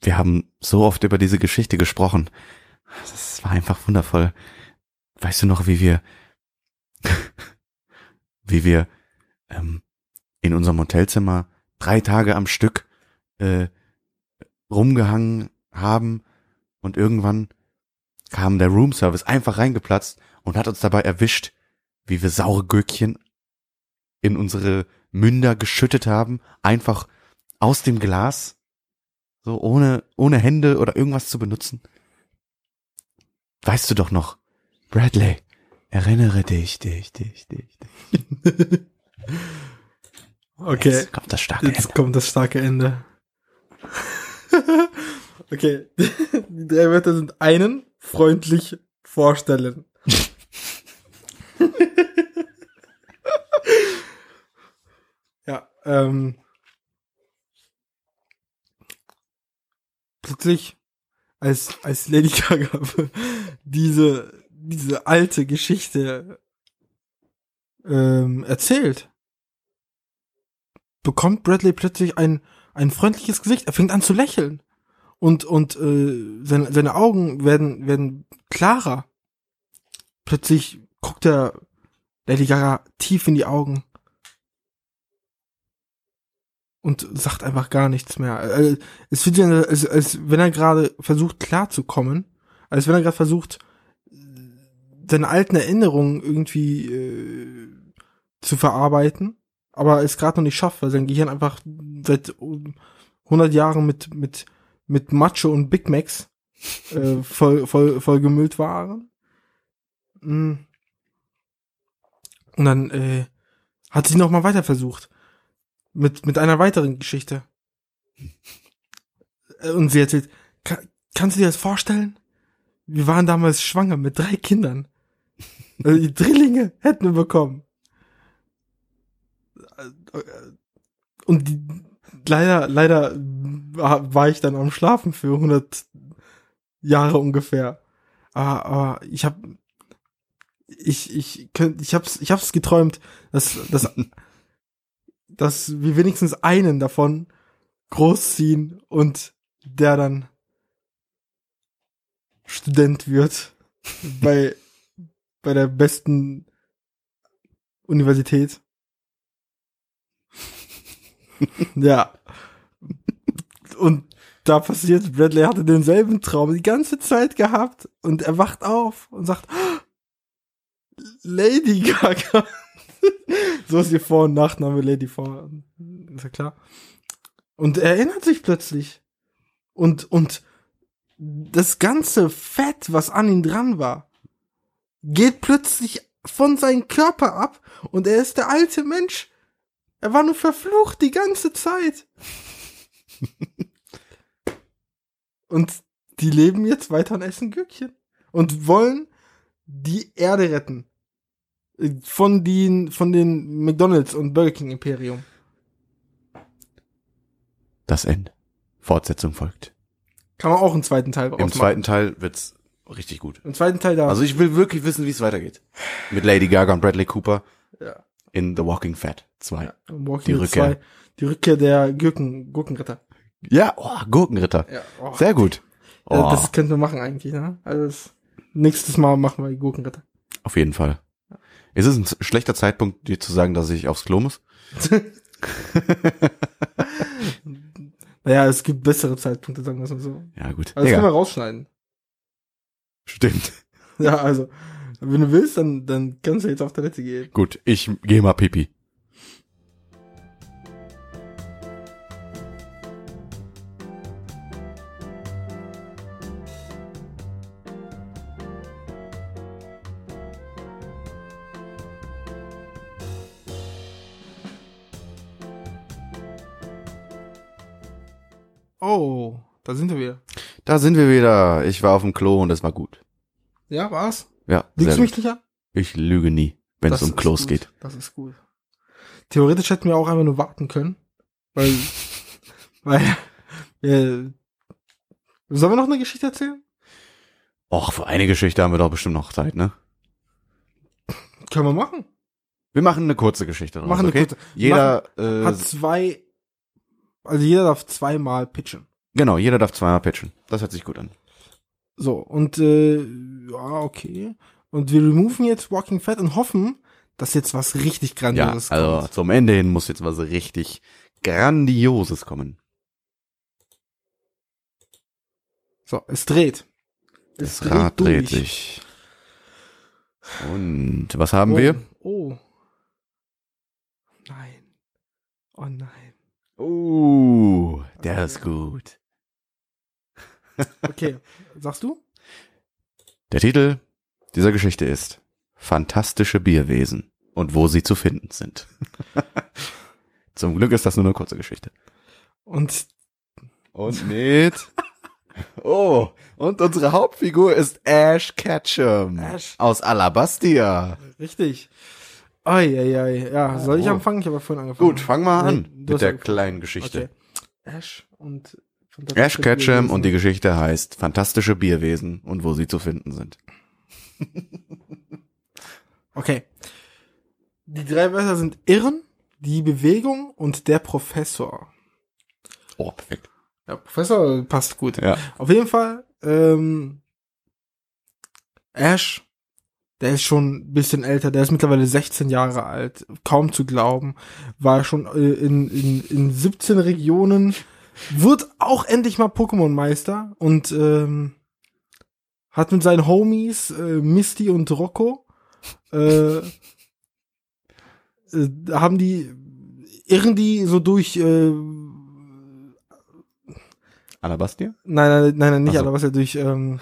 wir haben so oft über diese Geschichte gesprochen. Das war einfach wundervoll. Weißt du noch, wie wir, wie wir ähm, in unserem Hotelzimmer drei Tage am Stück äh, rumgehangen haben und irgendwann kam der Roomservice einfach reingeplatzt und hat uns dabei erwischt, wie wir saure Gürkchen in unsere Münder geschüttet haben, einfach aus dem Glas, so ohne ohne Hände oder irgendwas zu benutzen. Weißt du doch noch, Bradley, erinnere dich, dich, dich, dich. dich. Okay. Jetzt kommt das starke Jetzt Ende. kommt das starke Ende. okay. Die drei Wörter sind einen freundlich vorstellen. ja, ähm. Plötzlich, als, als Lady Gaga diese, diese alte Geschichte ähm, erzählt, bekommt Bradley plötzlich ein, ein freundliches Gesicht. Er fängt an zu lächeln. Und, und äh, seine, seine Augen werden, werden klarer. Plötzlich guckt er Lady Gaga tief in die Augen. Und sagt einfach gar nichts mehr. Äh, Es sich an, als, als wenn er gerade versucht klarzukommen. Als wenn er gerade versucht, seine alten Erinnerungen irgendwie äh, zu verarbeiten aber es gerade noch nicht schafft, weil sein Gehirn einfach seit 100 Jahren mit mit mit Macho und Big Macs äh, voll voll voll gemüllt waren. Mm. Und dann äh, hat sie noch mal weiter versucht mit mit einer weiteren Geschichte. Äh, Und sie erzählt, "Ka- kannst du dir das vorstellen? wir waren damals schwanger mit drei Kindern. Also die Drillinge hätten wir bekommen. Und die, leider, leider war ich dann am Schlafen für 100 Jahre ungefähr. Aber, aber ich hab, ich, ich ich hab's, ich hab's geträumt, dass, dass, dass wir wenigstens einen davon großziehen und der dann Student wird bei, bei der besten Universität. ja. Und da passiert, Bradley hatte denselben Traum die ganze Zeit gehabt und er wacht auf und sagt, Lady Gaga. so ist ihr Vor- und Nachname Lady vor. Ist ja klar. Und er erinnert sich plötzlich. Und, und das ganze Fett, was an ihm dran war, geht plötzlich von seinem Körper ab und er ist der alte Mensch. Er war nur verflucht die ganze Zeit. und die leben jetzt weiter und essen Gürkchen. Und wollen die Erde retten. Von den, von den McDonalds und Burger King Imperium. Das Ende. Fortsetzung folgt. Kann man auch einen zweiten Teil Im zweiten Teil wird's richtig gut. Im zweiten Teil da. Also ich will wirklich wissen, wie es weitergeht. Mit Lady Gaga und Bradley Cooper ja. in The Walking Fat 2. ja. Walking Die Rückkehr. 2. Die Rückkehr der Gurken, Gurkenritter. Ja, oh, Gurkenritter. Ja. Oh. Sehr gut. Oh, Das könnten wir machen eigentlich, ne? Also das, nächstes Mal machen wir die Gurkenritter. auf jeden Fall. Ist es ein schlechter Zeitpunkt, dir zu sagen, dass ich aufs Klo muss? Naja, es gibt bessere Zeitpunkte, sagen wir es mal so. Ja, gut. Also das können wir rausschneiden. Stimmt. Ja, also, wenn du willst, dann, dann kannst du jetzt auf Toilette gehen. Gut, ich gehe mal pipi. Oh, da sind wir wieder. Da sind wir wieder. Ich war auf dem Klo und es war gut. Ja, war's? Ja, Liegst sehr du mich nicht an? Ich lüge nie, wenn es Das um ist Klos gut. geht. Das ist gut. Theoretisch hätten wir auch einfach nur warten können. Weil, weil, wir, sollen wir noch eine Geschichte erzählen? Och, für eine Geschichte haben wir doch bestimmt noch Zeit, ne? Können wir machen. Wir machen eine kurze Geschichte draus, Machen eine okay? kurze. Jeder, äh, Hat zwei, also jeder darf zweimal pitchen. genau, jeder darf zweimal pitchen. Das hört sich gut an. So, und äh, ja, okay. Und wir removen jetzt Walking Fat und hoffen, dass jetzt was richtig Ja, Grandioses also kommt. zum Ende hin muss jetzt was richtig Grandioses kommen. So, es dreht. Das Rad dreht durch. sich. Und was haben oh, wir? Oh. Nein. Oh nein. Uh, der ist gut. Okay, sagst du? Der Titel dieser Geschichte ist Fantastische Bierwesen und wo sie zu finden sind. Zum Glück ist das nur eine kurze Geschichte. Und Und mit. Oh, und unsere Hauptfigur ist Ash Ketchum. Ash. Aus Alabastia. richtig. Ai, ai, ai. Ja, soll ich Oh. anfangen? Ich habe ja vorhin angefangen. Gut, fang mal Nee, an du mit der angefangen. kleinen Geschichte. Okay. Ash und Ash Ketchum und die Geschichte heißt Fantastische Bierwesen und wo sie zu finden sind. Okay. Die drei Wörter sind Irren, die Bewegung und der Professor. Oh, perfekt. Ja, Professor passt gut. Ja. Auf jeden Fall, ähm, Ash, der ist schon ein bisschen älter, der ist mittlerweile 16 Jahre alt, kaum zu glauben, war schon äh, in, in, in 17 Regionen, wird auch endlich mal Pokémon-Meister und ähm, hat mit seinen Homies äh, Misty und Rocco äh, äh, haben die irren die so durch äh, Alabastia? Nein, nein, nein, nein nicht, so. ja durch, ähm,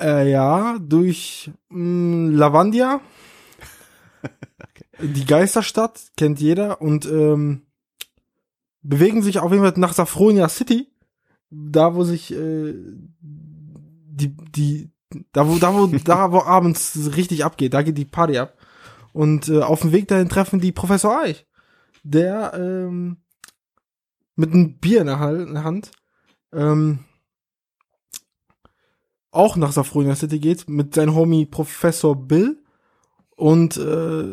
äh, ja, durch mh, Lavandia. Die Geisterstadt kennt jeder und ähm, bewegen sich auf jeden Fall nach Safronia City, da wo sich äh, die, die, da wo, da wo, da wo abends richtig abgeht, da geht die Party ab. Und äh, auf dem Weg dahin treffen die Professor Eich, der ähm, mit einem Bier in der, Hal- in der Hand ähm, auch nach Safronia City geht mit seinem Homie Professor Bill und äh,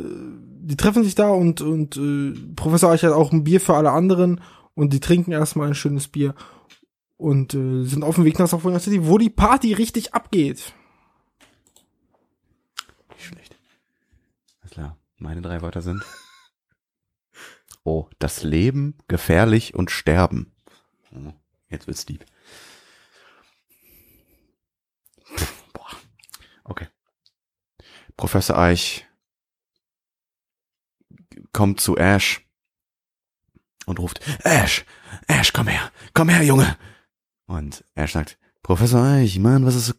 die treffen sich da und und äh, Professor Eich hat auch ein Bier für alle anderen und die trinken erstmal ein schönes Bier und äh, sind auf dem Weg nach Safronia City, wo die Party richtig abgeht. Nicht schlecht. Alles klar. Meine drei Wörter sind. Oh, das Leben, gefährlich und sterben. Hm, Jetzt wird's deep. Boah. Okay. Professor Eich kommt zu Ash und ruft, Ash, Ash, komm her, komm her, Junge. Und Ash sagt, Professor Eich, Mann, was ist...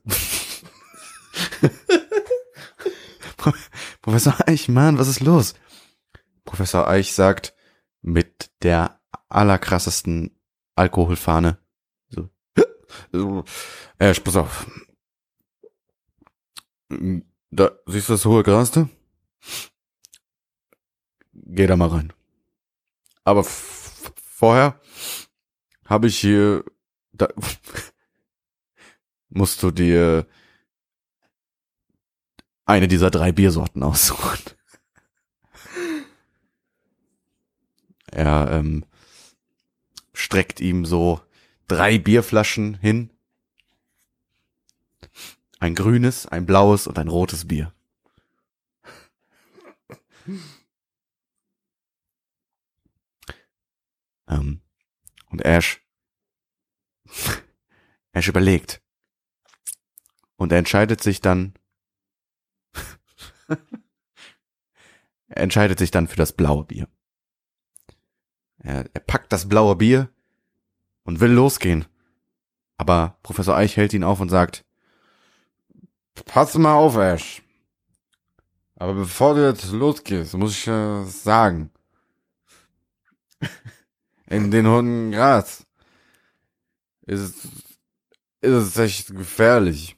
Pro- Professor Eich, Mann, was ist los? Professor Eich sagt mit der allerkrassesten Alkoholfahne. So Ash, pass auf. Da, siehst du das hohe Gras da? Geh da mal rein. Aber vorher habe ich hier, da, musst du dir eine dieser drei Biersorten aussuchen. Er ähm, streckt ihm so drei Bierflaschen hin. Ein grünes, ein blaues und ein rotes Bier. Ähm, und Ash, Ash überlegt. Und er entscheidet sich dann, er entscheidet sich dann für das blaue Bier. Er, er packt das blaue Bier und will losgehen. Aber Professor Eich hält ihn auf und sagt, pass mal auf, Ash. Aber bevor du jetzt losgehst, muss ich äh, sagen, in den hohen Gras ist, ist es echt gefährlich.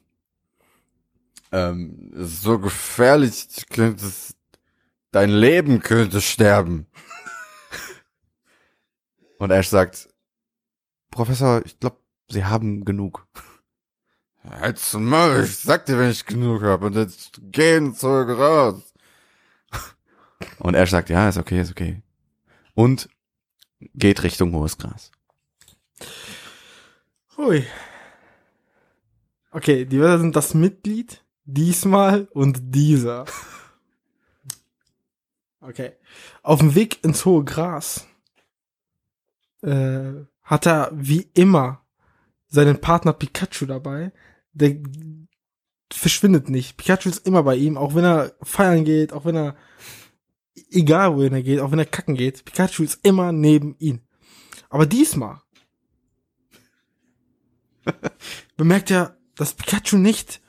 Ähm, es ist so gefährlich, du könntest, dein Leben könnte sterben. Und Ash sagt, Professor, ich glaube, Sie haben genug. Halt's mal, ich sag dir, wenn ich genug habe. Und jetzt gehen zurück raus. Und Ash sagt, ja, ist okay, ist okay. Und geht Richtung hohes Gras. Hui. Okay, die Wörter sind das Mitglied, diesmal und dieser. Okay. Auf dem Weg ins hohe Gras äh, hat er wie immer seinen Partner Pikachu dabei. Der verschwindet nicht. Pikachu ist immer bei ihm, auch wenn er feiern geht, auch wenn er egal wohin er geht, auch wenn er kacken geht. Pikachu ist immer neben ihm. Aber diesmal bemerkt er, dass Pikachu nicht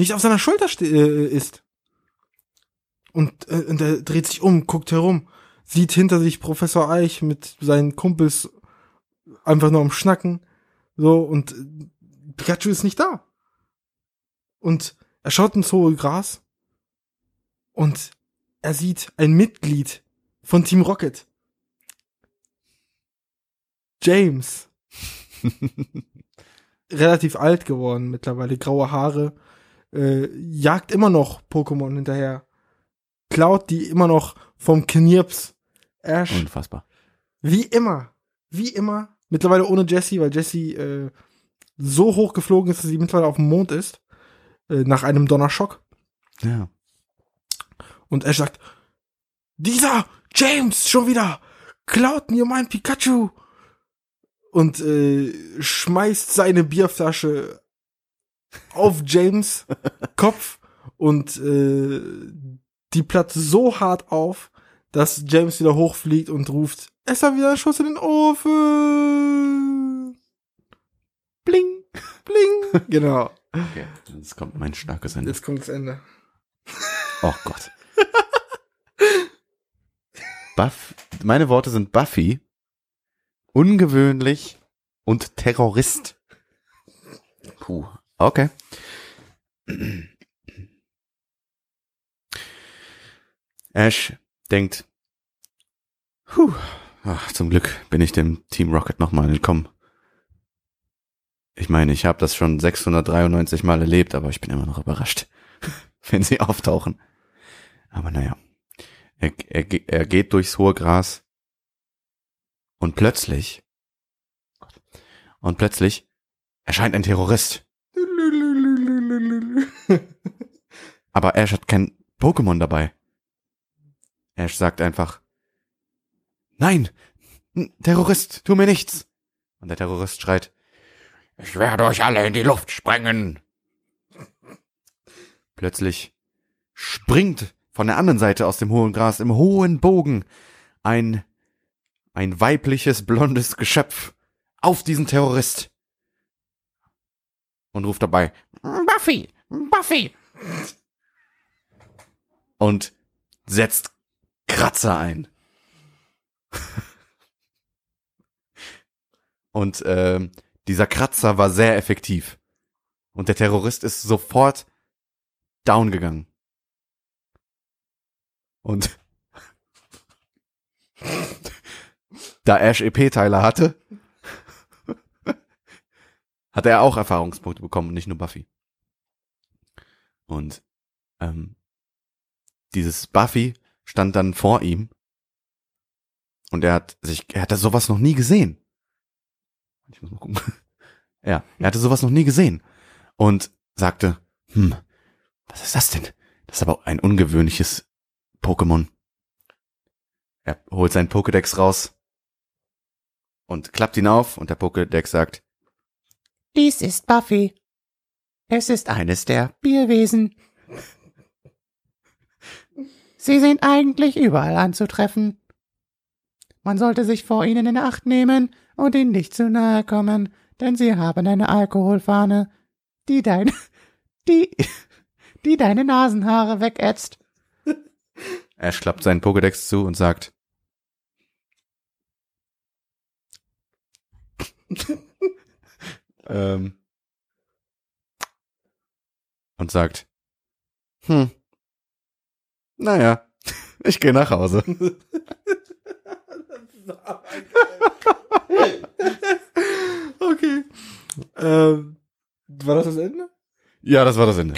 nicht auf seiner Schulter äh, ist. Und, äh, und er dreht sich um, guckt herum, sieht hinter sich Professor Eich mit seinen Kumpels einfach nur am Schnacken. So, und Pikachu ist nicht da. Und er schaut ins hohe Gras und er sieht ein Mitglied von Team Rocket. James. Relativ alt geworden mittlerweile, graue Haare, äh, jagt immer noch Pokémon hinterher. Klaut die immer noch vom Knirps. Ash. Unfassbar. Wie immer. Wie immer. Mittlerweile ohne Jessie, weil Jessie äh, so hoch geflogen ist, dass sie mittlerweile auf dem Mond ist. Äh, nach einem Donnerschock. Ja. Und Ash sagt, dieser James schon wieder klaut mir mein Pikachu. Und äh, schmeißt seine Bierflasche auf James Kopf und äh, die platzt so hart auf, dass James wieder hochfliegt und ruft, es hat wieder ein Schuss in den Ofen. Bling, bling. genau. Okay. Jetzt kommt mein starkes Ende. Jetzt kommt das Ende. Oh Gott. Buff, meine Worte sind Buffy, ungewöhnlich und Terrorist. Puh. Okay. Ash denkt, Puh, ach, zum Glück bin ich dem Team Rocket nochmal entkommen. Ich meine, ich habe das schon 693 Mal erlebt, aber ich bin immer noch überrascht, wenn sie auftauchen. Aber naja, er, er, er geht durchs hohe Gras und plötzlich, und plötzlich erscheint ein Terrorist. Aber Ash hat kein Pokémon dabei. Ash sagt einfach, nein, Terrorist, tu mir nichts. Und der Terrorist schreit, ich werde euch alle in die Luft sprengen. Plötzlich springt von der anderen Seite aus dem hohen Gras im hohen Bogen ein, ein weibliches, blondes Geschöpf auf diesen Terrorist und ruft dabei, Buffy, Buffy. und setzt Kratzer ein. und ähm, dieser Kratzer war sehr effektiv. Und der Terrorist ist sofort down gegangen. Und da Ash EP-Teile hatte, hat er auch Erfahrungspunkte bekommen, nicht nur Buffy. Und ähm, dieses Buffy stand dann vor ihm und er hat sich, er hatte sowas noch nie gesehen. Ich muss mal gucken. Ja, er hatte sowas noch nie gesehen und sagte, hm, was ist das denn? Das ist aber ein ungewöhnliches Pokémon. Er holt seinen Pokédex raus und klappt ihn auf und der Pokédex sagt, Dies ist Buffy. Es ist eines der Bierwesen. Sie sind eigentlich überall anzutreffen. Man sollte sich vor ihnen in Acht nehmen und ihnen nicht zu nahe kommen, denn sie haben eine Alkoholfahne, die dein, die, die deine Nasenhaare wegätzt. Ash klappt seinen Pokédex zu und sagt, ähm, und sagt, hm, naja, ich gehe nach Hause. okay. Ähm, war das das Ende? Ja, das war das Ende.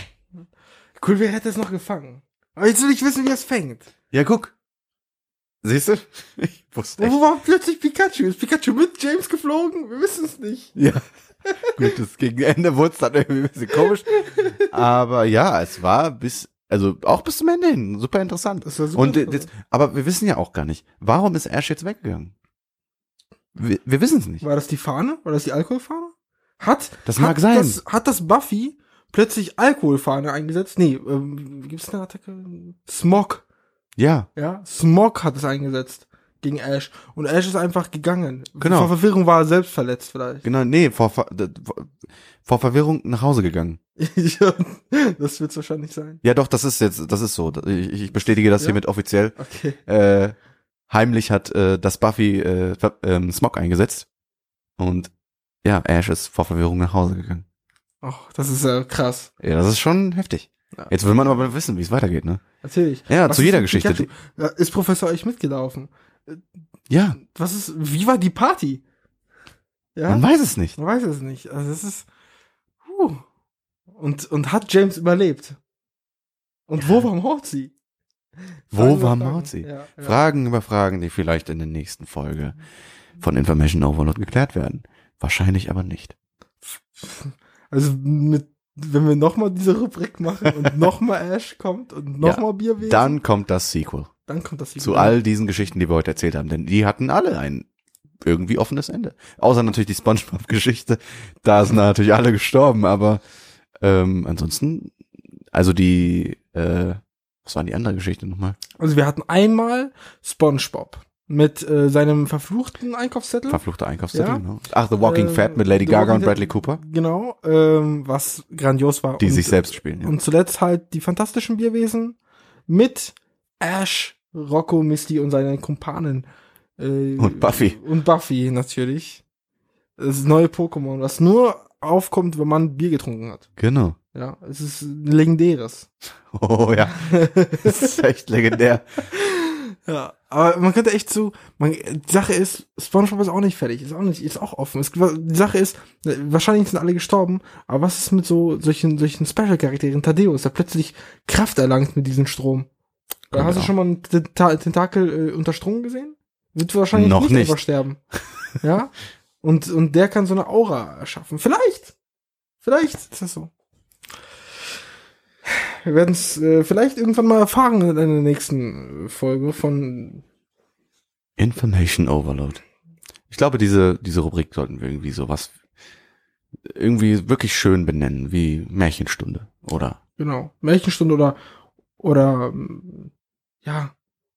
Cool, wer hätte es noch gefangen? Aber jetzt will ich wissen, wie es fängt. Ja, guck. Siehst du? Ich wusste echt. Wo war plötzlich Pikachu? Ist Pikachu mit James geflogen? Wir wissen es nicht. Ja. Gut, das gegen Ende wurde es dann irgendwie ein bisschen komisch. Aber ja, es war bis, also auch bis zum Ende hin super interessant. Das war super Und das, aber wir wissen ja auch gar nicht, warum ist Ash jetzt weggegangen? Wir, wir wissen es nicht. War das die Fahne? War das die Alkoholfahne? Hat, Das hat mag sein. Das, hat das Buffy plötzlich Alkoholfahne eingesetzt? Nee, ähm, gibt es eine Attacke? Smog. Ja, Ja, Smog hat es eingesetzt gegen Ash. Und Ash ist einfach gegangen. Genau. Vor Verwirrung war er selbst verletzt vielleicht. genau, nee, vor, vor- vor Verwirrung nach Hause gegangen. ja, das wird's wahrscheinlich sein. Ja, doch, das ist jetzt, das ist so. Ich, ich bestätige das Ja? hiermit offiziell. Okay. Äh, heimlich hat äh, das Buffy äh, ähm, Smog eingesetzt. Und ja, Ash ist vor Verwirrung nach Hause gegangen. Ach, das ist ja krass. Ja, das ist schon heftig. Ja. Jetzt will man aber wissen, wie es weitergeht, ne? Natürlich. Ja, Was zu jeder Geschichte. Ja, Ist Professor euch mitgelaufen? Ja, Was ist, wie war die Party? Ja, man weiß es nicht. man weiß es nicht. Also das ist, huh. Und, und hat James überlebt? Und wo war Morty? Wo Fragen war. Morty? Ja, ja. Fragen über Fragen, die vielleicht in der nächsten Folge von Information Overload geklärt werden. Wahrscheinlich aber nicht. Also mit, wenn wir nochmal diese Rubrik machen und nochmal Ash kommt und nochmal Bierwesen, Dann kommt das Sequel dann kommt das zu all diesen Geschichten, die wir heute erzählt haben, denn die hatten alle ein irgendwie offenes Ende. Außer natürlich die SpongeBob-Geschichte, da sind natürlich alle gestorben, aber ähm, ansonsten, also die, äh, was war die andere Geschichte nochmal? Also wir hatten einmal SpongeBob mit äh, seinem verfluchten Einkaufszettel. Verfluchte Einkaufszettel, Ja. genau. Ach, The Walking Äh, Fat mit Lady The Gaga Walking und Bradley Cooper, Genau, ähm, was grandios war. die und, sich selbst spielen. Ja. Und zuletzt halt die fantastischen Bierwesen mit Ash, Rocco, Misty und seinen Kumpanen. Äh, Und Buffy. Und Buffy natürlich. Das neue Pokémon, was nur aufkommt, wenn man Bier getrunken hat. Genau. Ja, es ist ein legendäres. Oh ja. Das ist echt legendär. Ja, aber man könnte echt so, man, die Sache ist, SpongeBob ist auch nicht fertig, ist auch nicht, ist auch offen. Es, die Sache ist, wahrscheinlich sind alle gestorben, aber was ist mit so solchen, solchen Special-Charakteren, Thaddeus, der plötzlich Kraft erlangt mit diesem Strom? Genau. Hast du schon mal einen Tenta- Tentakel äh, unter Strom gesehen? Wird wahrscheinlich Noch nicht, nicht. sterben. ja? Und, und der kann so eine Aura erschaffen. Vielleicht. Vielleicht ist das so. Wir werden es äh, vielleicht irgendwann mal erfahren in einer nächsten Folge von Information Overload. Ich glaube, diese, diese Rubrik sollten wir irgendwie sowas irgendwie wirklich schön benennen, wie Märchenstunde, oder? Genau. Märchenstunde oder, oder, ähm, ja,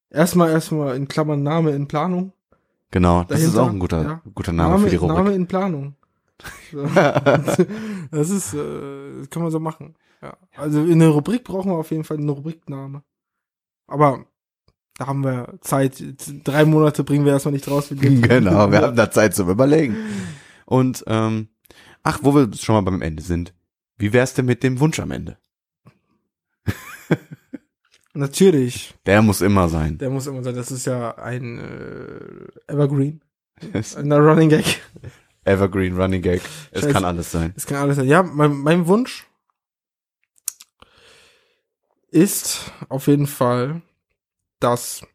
erstmal, erstmal in Klammern Name in Planung. Genau, das ist auch ein guter, ja. guter Name, für die Rubrik. Name in Planung. Das ist, äh, das kann man so machen. Ja. Also in der Rubrik brauchen wir auf jeden Fall einen Rubrikname. Aber da haben wir Zeit. Drei Monate bringen wir erstmal nicht raus. Genau, wir haben da Zeit zum Überlegen. Und, ähm, ach, wo wir schon mal beim Ende sind. Wie wär's denn mit dem Wunsch am Ende? Natürlich. Der muss immer sein. Der muss immer sein. Das ist ja ein äh, Evergreen. Ein Running Gag. Evergreen Running Gag. Es Scheiße. kann alles sein. Es kann alles sein. Ja, mein, mein Wunsch ist auf jeden Fall, dass,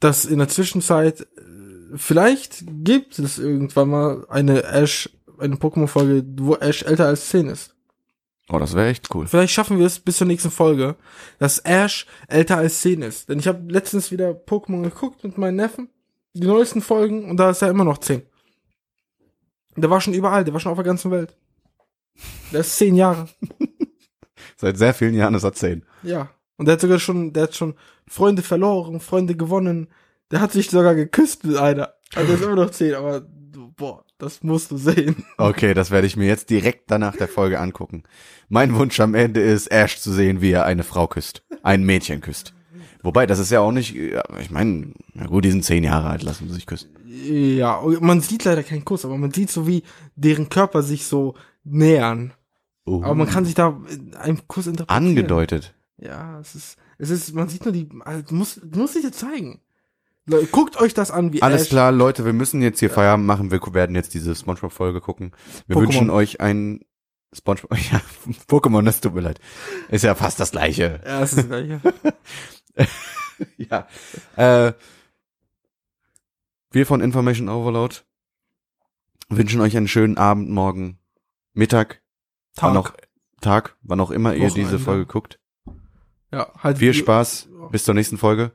dass in der Zwischenzeit, äh, vielleicht gibt es irgendwann mal eine Ash, eine Pokémon-Folge, wo Ash älter als 10 ist. Oh, das wäre echt cool. Vielleicht schaffen wir es bis zur nächsten Folge, dass Ash älter als 10 ist. Denn ich habe letztens wieder Pokémon geguckt mit meinen Neffen, die neuesten Folgen, und da ist er immer noch 10. Der war schon überall, der war schon auf der ganzen Welt. Der ist 10 Jahre. Seit sehr vielen Jahren ist er zehn. Ja. Und der hat sogar schon, der hat schon Freunde verloren, Freunde gewonnen. Der hat sich sogar geküsst mit einer. Also der ist immer noch 10, aber du, boah, das musst du sehen. Okay, das werde ich mir jetzt direkt danach der Folge angucken. Mein Wunsch am Ende ist, Ash zu sehen, wie er eine Frau küsst. Ein Mädchen küsst. Wobei, das ist ja auch nicht, ja, ich meine, na gut, die sind zehn Jahre alt, lassen sie sich küssen. Ja, man sieht leider keinen Kuss, aber man sieht so, wie deren Körper sich so nähern. Oh. Aber man kann sich da in einem Kuss interpretieren. Angedeutet. Ja, es ist, es ist, man sieht nur die, also, du musst dich dir zeigen. Guckt euch das an, wie Alles Ash, klar, Leute, wir müssen jetzt hier Feierabend machen. Wir werden jetzt diese Spongebob-Folge gucken. Wir Pokémon. wünschen euch ein Spongebob, ja, Pokémon, das tut mir leid. Ist ja fast das gleiche. Ja, es ist das gleiche. ja. Äh, wir von Information Overload wünschen euch einen schönen Abend, morgen, Mittag, Tag. wann auch Tag, wann auch immer ihr diese Wochenende. Folge guckt. Ja, halt Viel Spaß, bis zur nächsten Folge.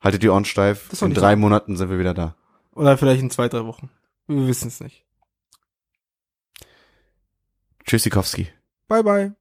Haltet die Ohren steif. In drei so. Monaten sind wir wieder da. Oder vielleicht in zwei, drei Wochen. Wir wissen es nicht. Tschüssikowski. Bye, bye.